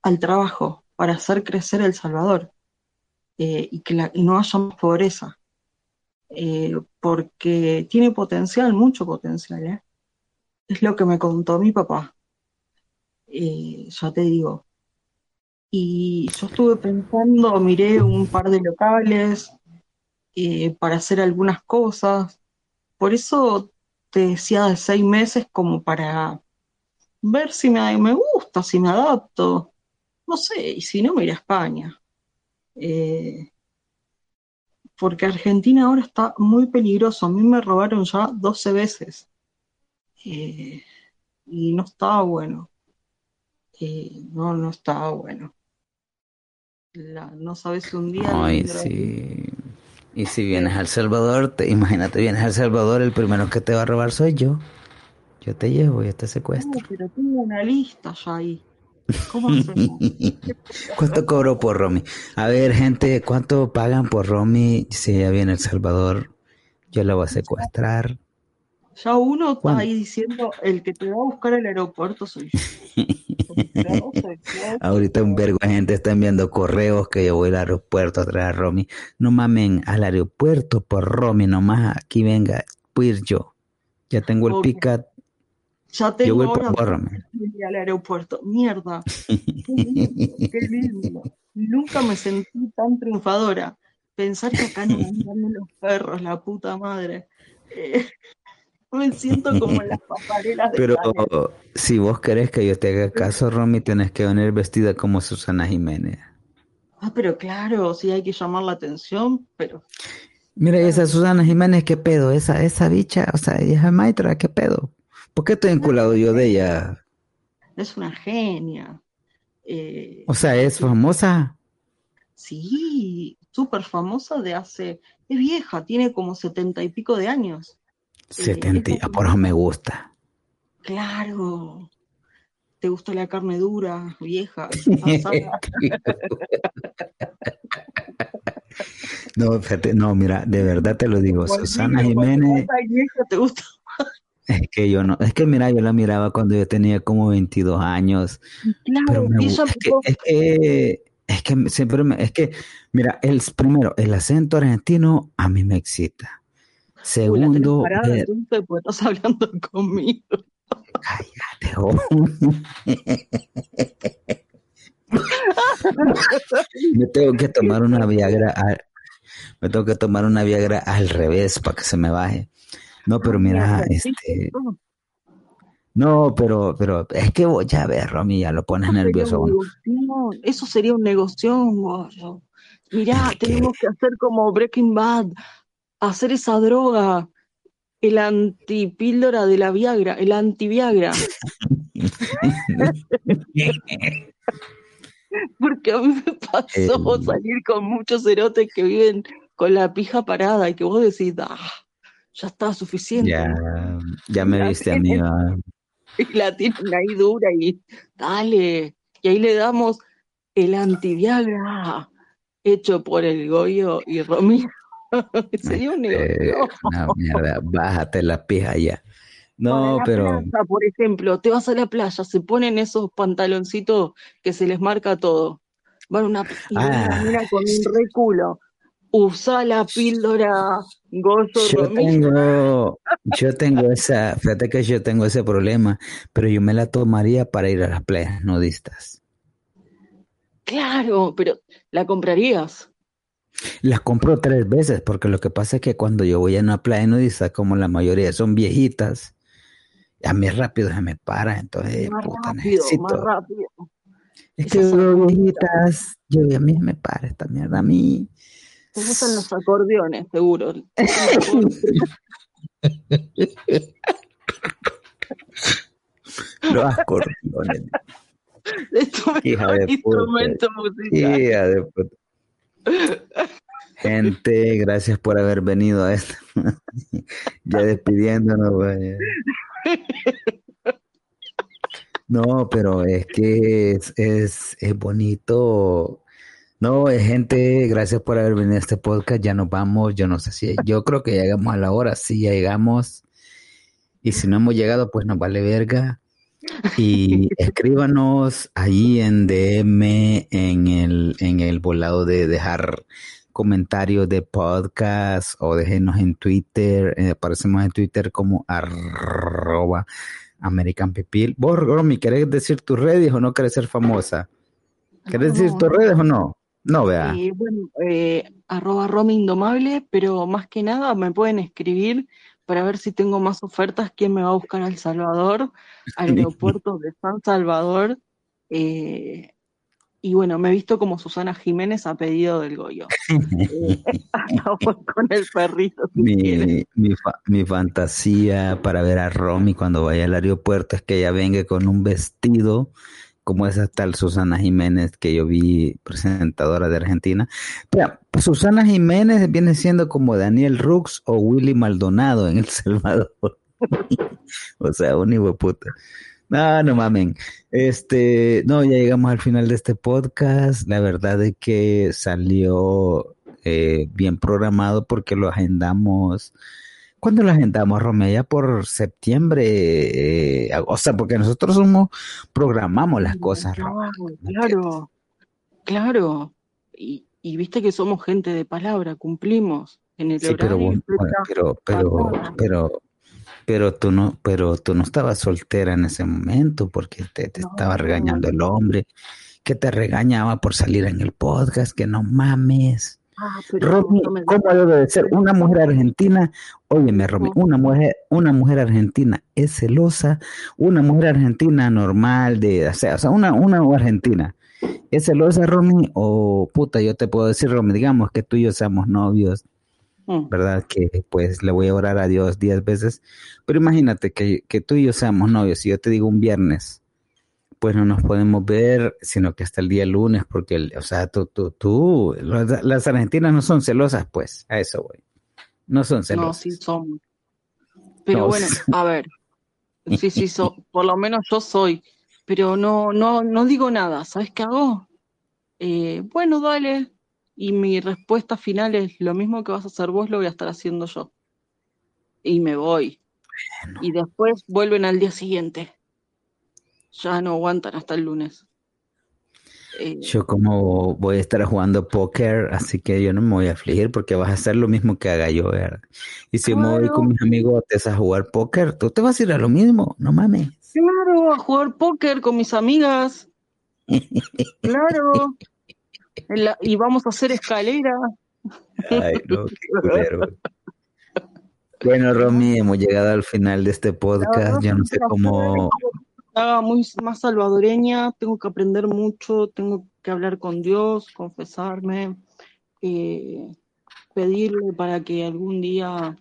al trabajo para hacer crecer El Salvador eh, y que no haya más pobreza. Eh, porque tiene potencial, mucho potencial. Es lo que me contó mi papá. Ya te digo. Y yo estuve pensando, miré un par de locales eh, para hacer algunas cosas. Por eso te decía de seis meses como para ver si me, me gusta, si me adapto. No sé, y si no, me iré a España. Eh, porque Argentina ahora está muy peligroso. A mí me robaron ya 12 veces. Eh, y no estaba bueno. Eh, no, no estaba bueno. La- no sabes un día Ay, sí. Y si vienes a El Salvador, te, imagínate, vienes a El Salvador, el primero que te va a robar soy yo. Yo te llevo, yo te No, secuestro. pero tengo una lista ya ahí. ¿Cómo? ¿Cuánto cobro por Romy? A ver, gente, ¿cuánto pagan por Romy si ella viene a El Salvador? Yo la voy a secuestrar. Ya uno está ¿Cuándo? ahí diciendo, el que te va a buscar al aeropuerto soy yo. Ahorita un vergo de gente está enviando correos que yo voy al aeropuerto a traer a Romy. No mamen, al aeropuerto por Romy, nomás aquí venga, voy ir yo. Ya tengo el Ok. picat, Ya yo voy tengo por Romy. ir al aeropuerto. Mierda. Qué lindo, qué lindo. Nunca me sentí tan triunfadora. Pensar que acá no andan los perros, la puta madre. Eh, me siento como en las pasarelas de Pero si vos querés que yo te haga caso, Romy, tienes que venir vestida como Susana Jiménez. Ah, pero claro, sí hay que llamar la atención, pero Mira, esa Susana Jiménez, ¿qué pedo? Esa, esa bicha, o sea, ella es maitra, ¿qué pedo? ¿Por qué estoy enculado yo de ella? es una genia. Eh, O sea, es famosa. sí, súper famosa de hace, es vieja, tiene como setenta y pico de años. 70, y- ah, por eso me gusta. Claro. ¿Te gusta la carne dura, vieja? No, fíjate, no, mira, de verdad te lo digo, Susana Jiménez, ¿te gusta? es que yo no, es que mira, yo la miraba cuando yo tenía como 22 años, pero Claro, me y gu- ella es que, es que, es que siempre me, es que, mira, el, primero, el acento argentino a mí me excita. Uy, la Segundo, ver- entonces, pues estás hablando conmigo. cállate. Me tengo que tomar una Viagra, al- me tengo que tomar una Viagra al revés para que se me baje. No, pero mira, Mierda, ¿viste este, no, pero, pero es que vos ya ves, Romy, ya lo pones nervioso. eso sería un negocio, que- tenemos que hacer como Breaking Bad, hacer esa droga, el antipíldora de la Viagra, el antiviagra. Porque a mí me pasó Eh. salir con muchos cerotes que viven con la pija parada y que vos decís, ah, ya está suficiente. Ya, ya me La viste a mí, va. Y la tienen ahí dura y dale. Y ahí le damos el antiviagra hecho por el Goyo y Romero. Sería un negocio. mierda, bájate la pija ya. No, la pero por ejemplo, te vas a la playa, se ponen esos pantaloncitos que se les marca todo. Van una, ah, con un re culo. Usa la píldora Gozo yo tengo, yo tengo esa, fíjate que yo tengo ese problema, pero yo me la tomaría para ir a las playas nudistas. Claro, pero ¿la comprarías? Las compro tres veces, porque lo que pasa es que cuando yo voy a una playa nudista, como la mayoría son viejitas, a mí rápido se me para, entonces, Más puta, rápido, más rápido. Es que son bonitas. viejitas, yo a mí me para esta mierda, a mí. Te gustan los acordeones, seguro. Los acordeones, tu hija de puta, instrumento musical. hija de puta. Gente, gracias por haber venido a esto. ya despidiéndonos, vaya. No, pero es que es, es, es bonito. No, eh, gente, gracias por haber venido a este podcast. Ya nos vamos. Yo no sé si, yo creo que llegamos a la hora. Sí, ya llegamos. Y si no hemos llegado, pues nos vale verga. Y escríbanos ahí en DM, en el, en el volado de dejar comentarios de podcast o déjenos en Twitter. eh, aparecemos en Twitter como arroba American Pipil. Vos, Romy, ¿querés decir tus redes o no querés ser famosa? ¿Querés decir tus redes o no? No, vea. Eh, bueno, eh, arroba Romy Indomable, pero más que nada me pueden escribir para ver si tengo más ofertas, quién me va a buscar a El Salvador, al aeropuerto de San Salvador. eh, y bueno, me he visto como Susana Jiménez a pedido del Goyo. Eh, con el perrito si. Mi, mi, fa- mi fantasía para ver a Romy cuando vaya al aeropuerto es que ella venga con un vestido como esa tal Susana Jiménez que yo vi presentadora de Argentina. Pero Susana Jiménez viene siendo como Daniel Rux o Willy Maldonado en El Salvador. o sea, un hijo puta. No, no mamen. Este, no, ya llegamos al final de este podcast. La verdad es que salió eh, bien programado porque lo agendamos. ¿Cuándo lo agendamos, Romeo? Ya por septiembre. eh, o sea, porque nosotros somos, programamos las cosas, Romeo. Claro, ¿me claro. Y, y viste que somos gente de palabra, cumplimos en el Sí, pero, horario pero, pero, marcada. pero, pero tú no, pero tú no estabas soltera en ese momento porque te, te estaba regañando el hombre, que te regañaba por salir en el podcast, que no mames. Ah, pero Romy, no ¿cómo debe de ser? Una mujer argentina, óyeme, Romy, una mujer, una mujer argentina es celosa, una mujer argentina normal, de, o sea, o sea, una, una argentina, ¿es celosa, Romy? O puta, yo te puedo decir, Romy, digamos que tú y yo seamos novios, Mm. ¿verdad? Que pues le voy a orar a Dios diez veces, pero imagínate que, que tú y yo seamos novios, y yo te digo un viernes, pues no nos podemos ver, sino que hasta el día lunes, porque, o sea, tú, tú, tú, las, argentinas no son celosas, pues, a eso voy. No son No, celosas. sí somos. Pero No, bueno, a ver, sí, sí, so- por lo menos yo soy, pero no, no, no digo nada. ¿Sabes qué hago? Eh, bueno, dale. Y mi respuesta final es lo mismo que vas a hacer vos, lo voy a estar haciendo yo. Y me voy. Y después vuelven al día siguiente. Ya no aguantan hasta el lunes. Eh, Yo como voy a estar jugando póker, así que yo no me voy a afligir porque vas a hacer lo mismo que haga yo, ¿verdad? Y si me voy con mis amigos a jugar póker, tú te vas a ir a lo mismo, no mames. Claro, a jugar póker con mis amigas. Claro. La- y vamos a hacer escalera. Ay, no, qué culero. Bueno, Romy, hemos llegado al final de este podcast. Yo no sé cómo. Haga muy más salvadoreña, tengo que aprender mucho, tengo que hablar con Dios, confesarme, eh, pedirle para que algún día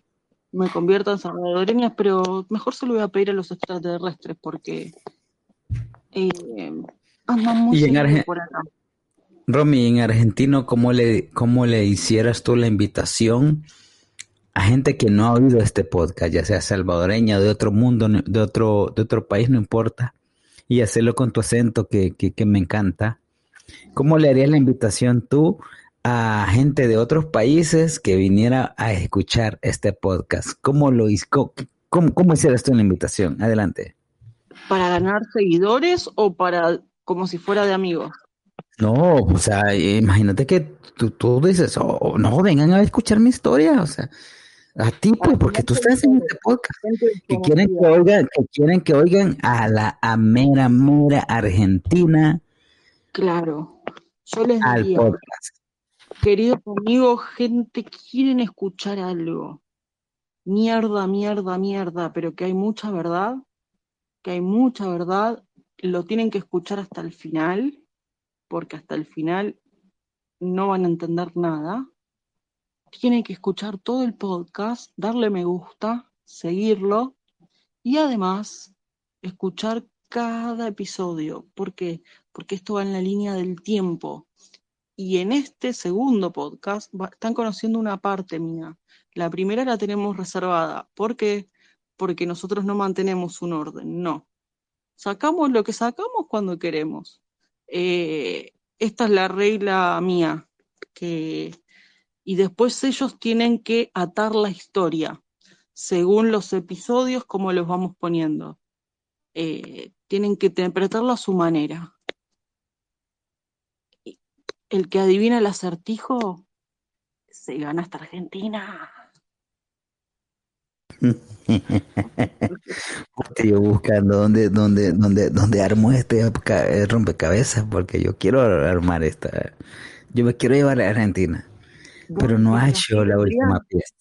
me convierta en salvadoreña, pero mejor se lo voy a pedir a los extraterrestres porque eh, andan muy Y en seguido Arge- por acá. Romy, en argentino, ¿cómo le, cómo le hicieras tú la invitación a gente que no ha oído este podcast, ya sea salvadoreña, de otro mundo, de otro, de otro país, no importa, y hacerlo con tu acento que, que, que me encanta? ¿Cómo le harías la invitación tú a gente de otros países que viniera a escuchar este podcast? ¿Cómo lo ¿Cómo, cómo hicieras tú la invitación? Adelante. ¿Para ganar seguidores o para como si fuera de amigos? No, o sea, imagínate que tú, tú dices, oh, no, vengan a escuchar mi historia, o sea, a ti, pues, porque tú estás en este podcast, que quieren que oigan, que quieren que oigan a la a mera, mera Argentina Claro. Yo les al diría, podcast. queridos amigos, gente, quieren escuchar algo. Mierda, mierda, mierda, pero que hay mucha verdad, que hay mucha verdad, lo tienen que escuchar hasta el final, porque hasta el final no van a entender nada. Tienen que escuchar todo el podcast, darle me gusta, seguirlo y además escuchar cada episodio. ¿Por qué? Porque esto va en la línea del tiempo. Y en este segundo podcast están conociendo una parte mía. La primera la tenemos reservada. ¿Por qué? Porque nosotros no mantenemos un orden, no. Sacamos lo que sacamos cuando queremos. Eh, esta es la regla mía. Que... Y después ellos tienen que atar la historia según los episodios, como los vamos poniendo. Eh, tienen que interpretarlo a su manera. El que adivina el acertijo se gana hasta Argentina. Estoy buscando dónde, dónde, dónde, dónde armo este eh, rompecabezas, porque yo quiero armar esta. Yo me quiero llevar a Argentina, pero no Bueno, hallo la última pieza.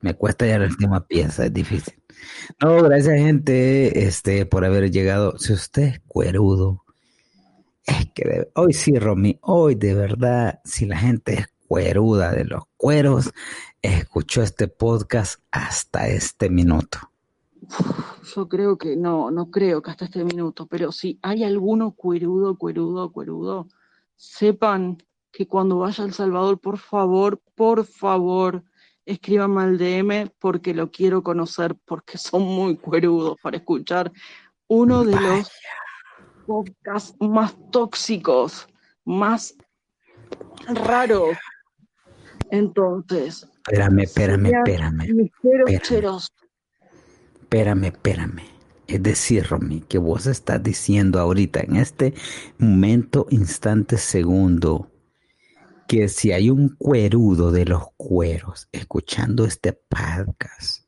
Me cuesta ya la última pieza, es difícil. No, gracias gente, este, por haber llegado. Si usted es cuerudo, es que de- hoy sí, Romy, hoy de verdad, si la gente es cueruda de los cueros, escuchó este podcast hasta este minuto. Yo creo que no, no creo que hasta este minuto, pero si hay alguno cuerudo, cuerudo, cuerudo, sepan que cuando vaya a El Salvador, por favor, por favor, escríbanme al DM porque lo quiero conocer, porque son muy cuerudos para escuchar uno de Vaya. los podcasts más tóxicos, más raros. Entonces, Espérame, espérame, espérame. espérame. Espérame, espérame. Es decir, Romy, que vos estás diciendo ahorita, en este momento, instante, segundo, que si hay un cuerudo de los cueros escuchando este podcast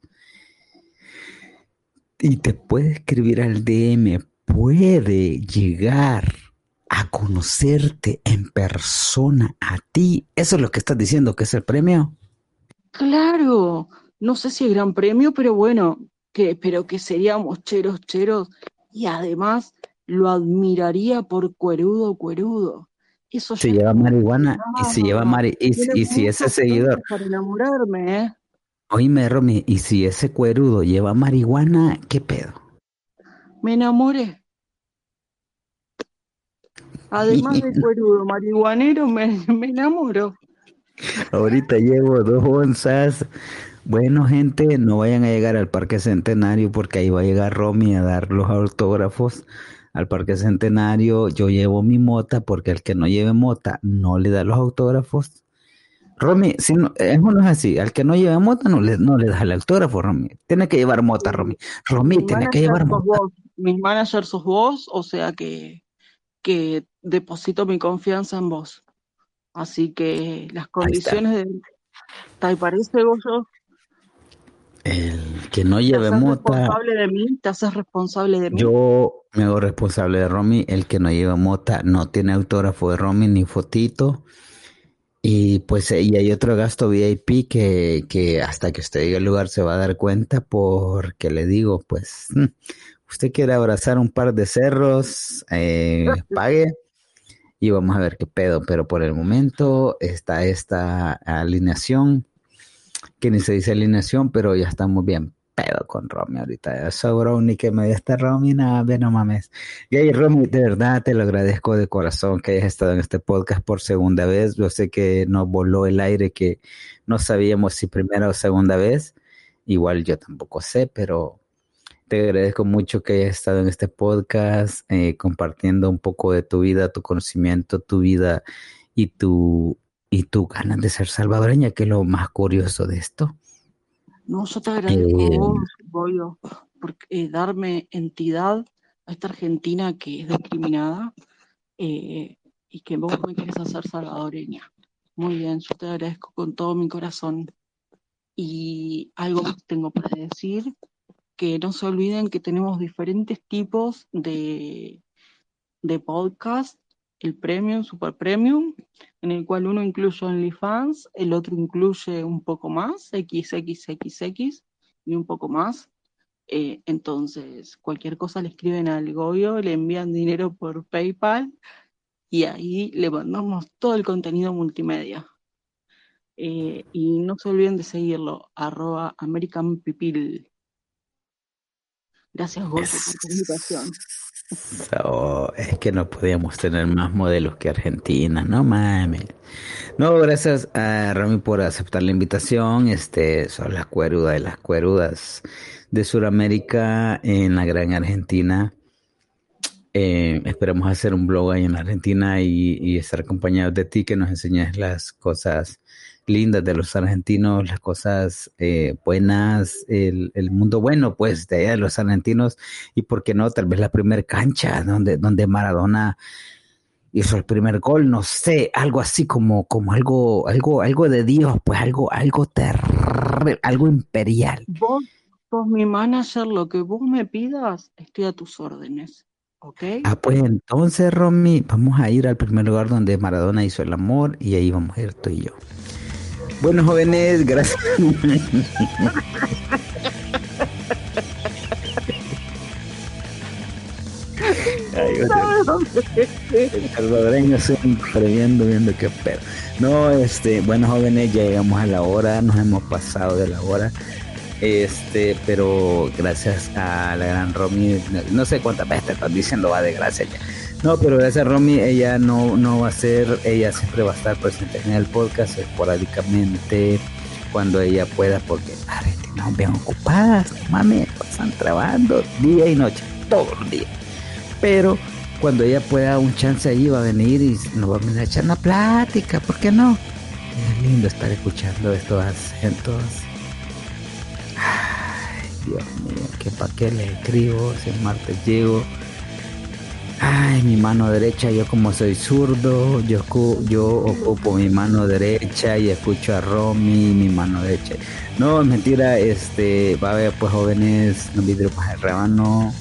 y te puede escribir al DM, puede llegar a conocerte en persona a ti. Eso es lo que estás diciendo, que es el premio. Claro, no sé si es gran premio, pero bueno, que, pero que seríamos cheros, cheros, y además lo admiraría por cuerudo, cuerudo. Eso Se lleva marihuana y se lleva mari y, Tiene y si ese seguidor, para enamorarme, ¿eh? oíme Romy, y si ese cuerudo lleva marihuana, ¿qué pedo? Me enamoré. Además de cuerudo, marihuanero, me, me enamoro. Ahorita llevo dos onzas. Bueno, gente, no vayan a llegar al Parque Centenario porque ahí va a llegar Romy a dar los autógrafos al Parque Centenario. Yo llevo mi mota porque el que no lleve mota no le da los autógrafos. Romy, si no, eso no es así. Al que no lleve mota no le, no le das el autógrafo, Romy. Tiene que llevar mota, Romy. Romy, tiene que llevar mota. vos, mi manager sos vos, o sea que, que deposito mi confianza en vos. Así que las Ahí condiciones de... ¿Te parece, Goyo? El que no ¿Te lleve mota. responsable de mí? ¿Te haces responsable de mí? Yo me hago responsable de Romy. El que no lleva mota no tiene autógrafo de Romy ni fotito. Y pues eh, y hay otro gasto VIP que, que hasta que usted llegue al lugar se va a dar cuenta porque le digo, pues, mm, usted quiere abrazar un par de cerros, eh, pague y vamos a ver qué pedo. Pero por el momento está esta alineación, que ni se dice alineación, pero ya estamos bien pedo con Romy ahorita. Eso, bro, que me dé esta Romy, nada, ve, no mames. Y ahí, Romy, de verdad te lo agradezco de corazón que hayas estado en este podcast por segunda vez. Yo sé que nos voló el aire, que no sabíamos si primera o segunda vez. Igual yo tampoco sé, pero te agradezco mucho que hayas estado en este podcast, eh, compartiendo un poco de tu vida, tu conocimiento, tu vida y tu, y tu ganas de ser salvadoreña, que es lo más curioso de esto. No, yo te agradezco Eh, porque, eh, darme entidad a esta Argentina que es discriminada eh, y que vos me querés hacer salvadoreña. Muy bien, yo te agradezco con todo mi corazón. Y algo más tengo para decir, que no se olviden que tenemos diferentes tipos de, de podcast, el premium, super premium, en el cual uno incluye OnlyFans, el otro incluye un poco más, XXXX y un poco más. Eh, entonces, cualquier cosa le escriben al Goyo, le envían dinero por PayPal y ahí le mandamos todo el contenido multimedia. Eh, y no se olviden de seguirlo, arroba American Pipil. Gracias, Goyo, por tu invitación. So, es que no podíamos tener más modelos que Argentina, no mames. No, gracias a Rami por aceptar la invitación. Este, son las cuerudas de las cuerudas de Sudamérica en la gran Argentina. Eh, esperamos hacer un blog ahí en Argentina y, y, estar acompañados de ti que nos enseñes las cosas lindas de los argentinos, las cosas eh, buenas, el, el, mundo bueno, pues, de allá de los argentinos, y por qué no, tal vez la primera cancha donde, donde Maradona hizo el primer gol, no sé, algo así como, como algo, algo, algo de Dios, pues algo, algo terrible, algo imperial. Vos, vos mi manager, lo que vos me pidas, estoy a tus órdenes. Okay. Ah, pues entonces, Romy, vamos a ir al primer lugar donde Maradona hizo el amor y ahí vamos a ir tú y yo. Bueno, jóvenes, gracias. Salvadoreño siempre viendo, viendo qué. No, este, bueno, jóvenes, ya llegamos a la hora, nos hemos pasado de la hora. Este, pero gracias a la gran Romy, no sé cuántas veces te diciendo va de gracia ya. No, pero gracias a Romy, ella no, no va a ser, ella siempre va a estar presente en el podcast esporádicamente cuando ella pueda, porque Argentina bien ocupadas, mami, pasan trabajando día y noche, todos los días. Pero cuando ella pueda un chance ahí va a venir y nos va a echar una plática, ¿por qué no? Es lindo estar escuchando estos acentos. Ay, Dios mío, que para qué le escribo si el martes llego. Ay, mi mano derecha, yo como soy zurdo, yo, ocupo mi mano derecha y escucho a Romy, mi mano derecha. No, mentira, este, va a haber pues jóvenes, no vidrio más el rebano.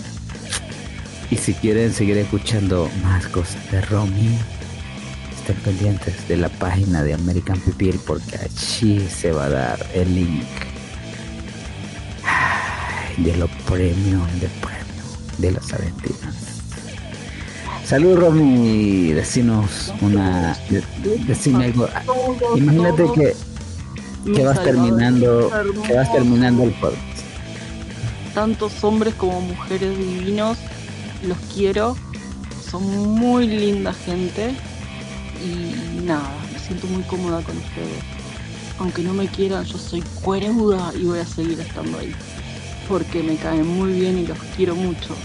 Y si quieren seguir escuchando más cosas de Romy, estén pendientes de la página de American People porque allí se va a dar el link de los premios, de premio de las Argentinas. Salud Romy, decinos una, decime algo. Imagínate que, que vas terminando, que vas terminando el podcast. Tantos hombres como mujeres divinos, los quiero, son muy linda gente y nada, me siento muy cómoda con ustedes. Aunque no me quieran, yo soy cueruda y voy a seguir estando ahí. Porque me caen muy bien y los quiero mucho.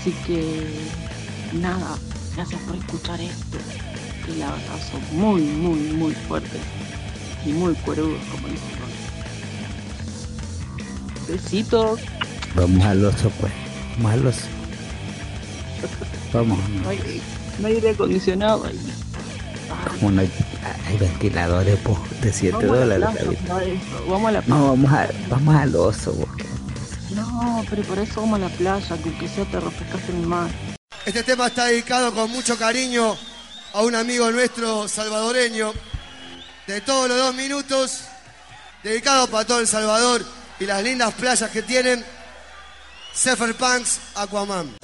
Así que nada, gracias por escuchar esto. Que la verdad son muy, muy, muy fuertes y muy cuerudos, como dicen. Besitos. Vamos al oso, pues. Vamos al oso. Vamos. No hay, no hay aire acondicionado ahí. Como no hay, hay ventiladores pues, de 7 dólares. Vamos a la No, vamos, a, vamos al oso. Vos. No, pero por eso vamos a la playa, que aunque sea te refrescaste en el mar. Este tema está dedicado con mucho cariño a un amigo nuestro salvadoreño de todos los dos minutos, dedicado para todo El Salvador y las lindas playas que tienen, Sefer Punks Aquaman.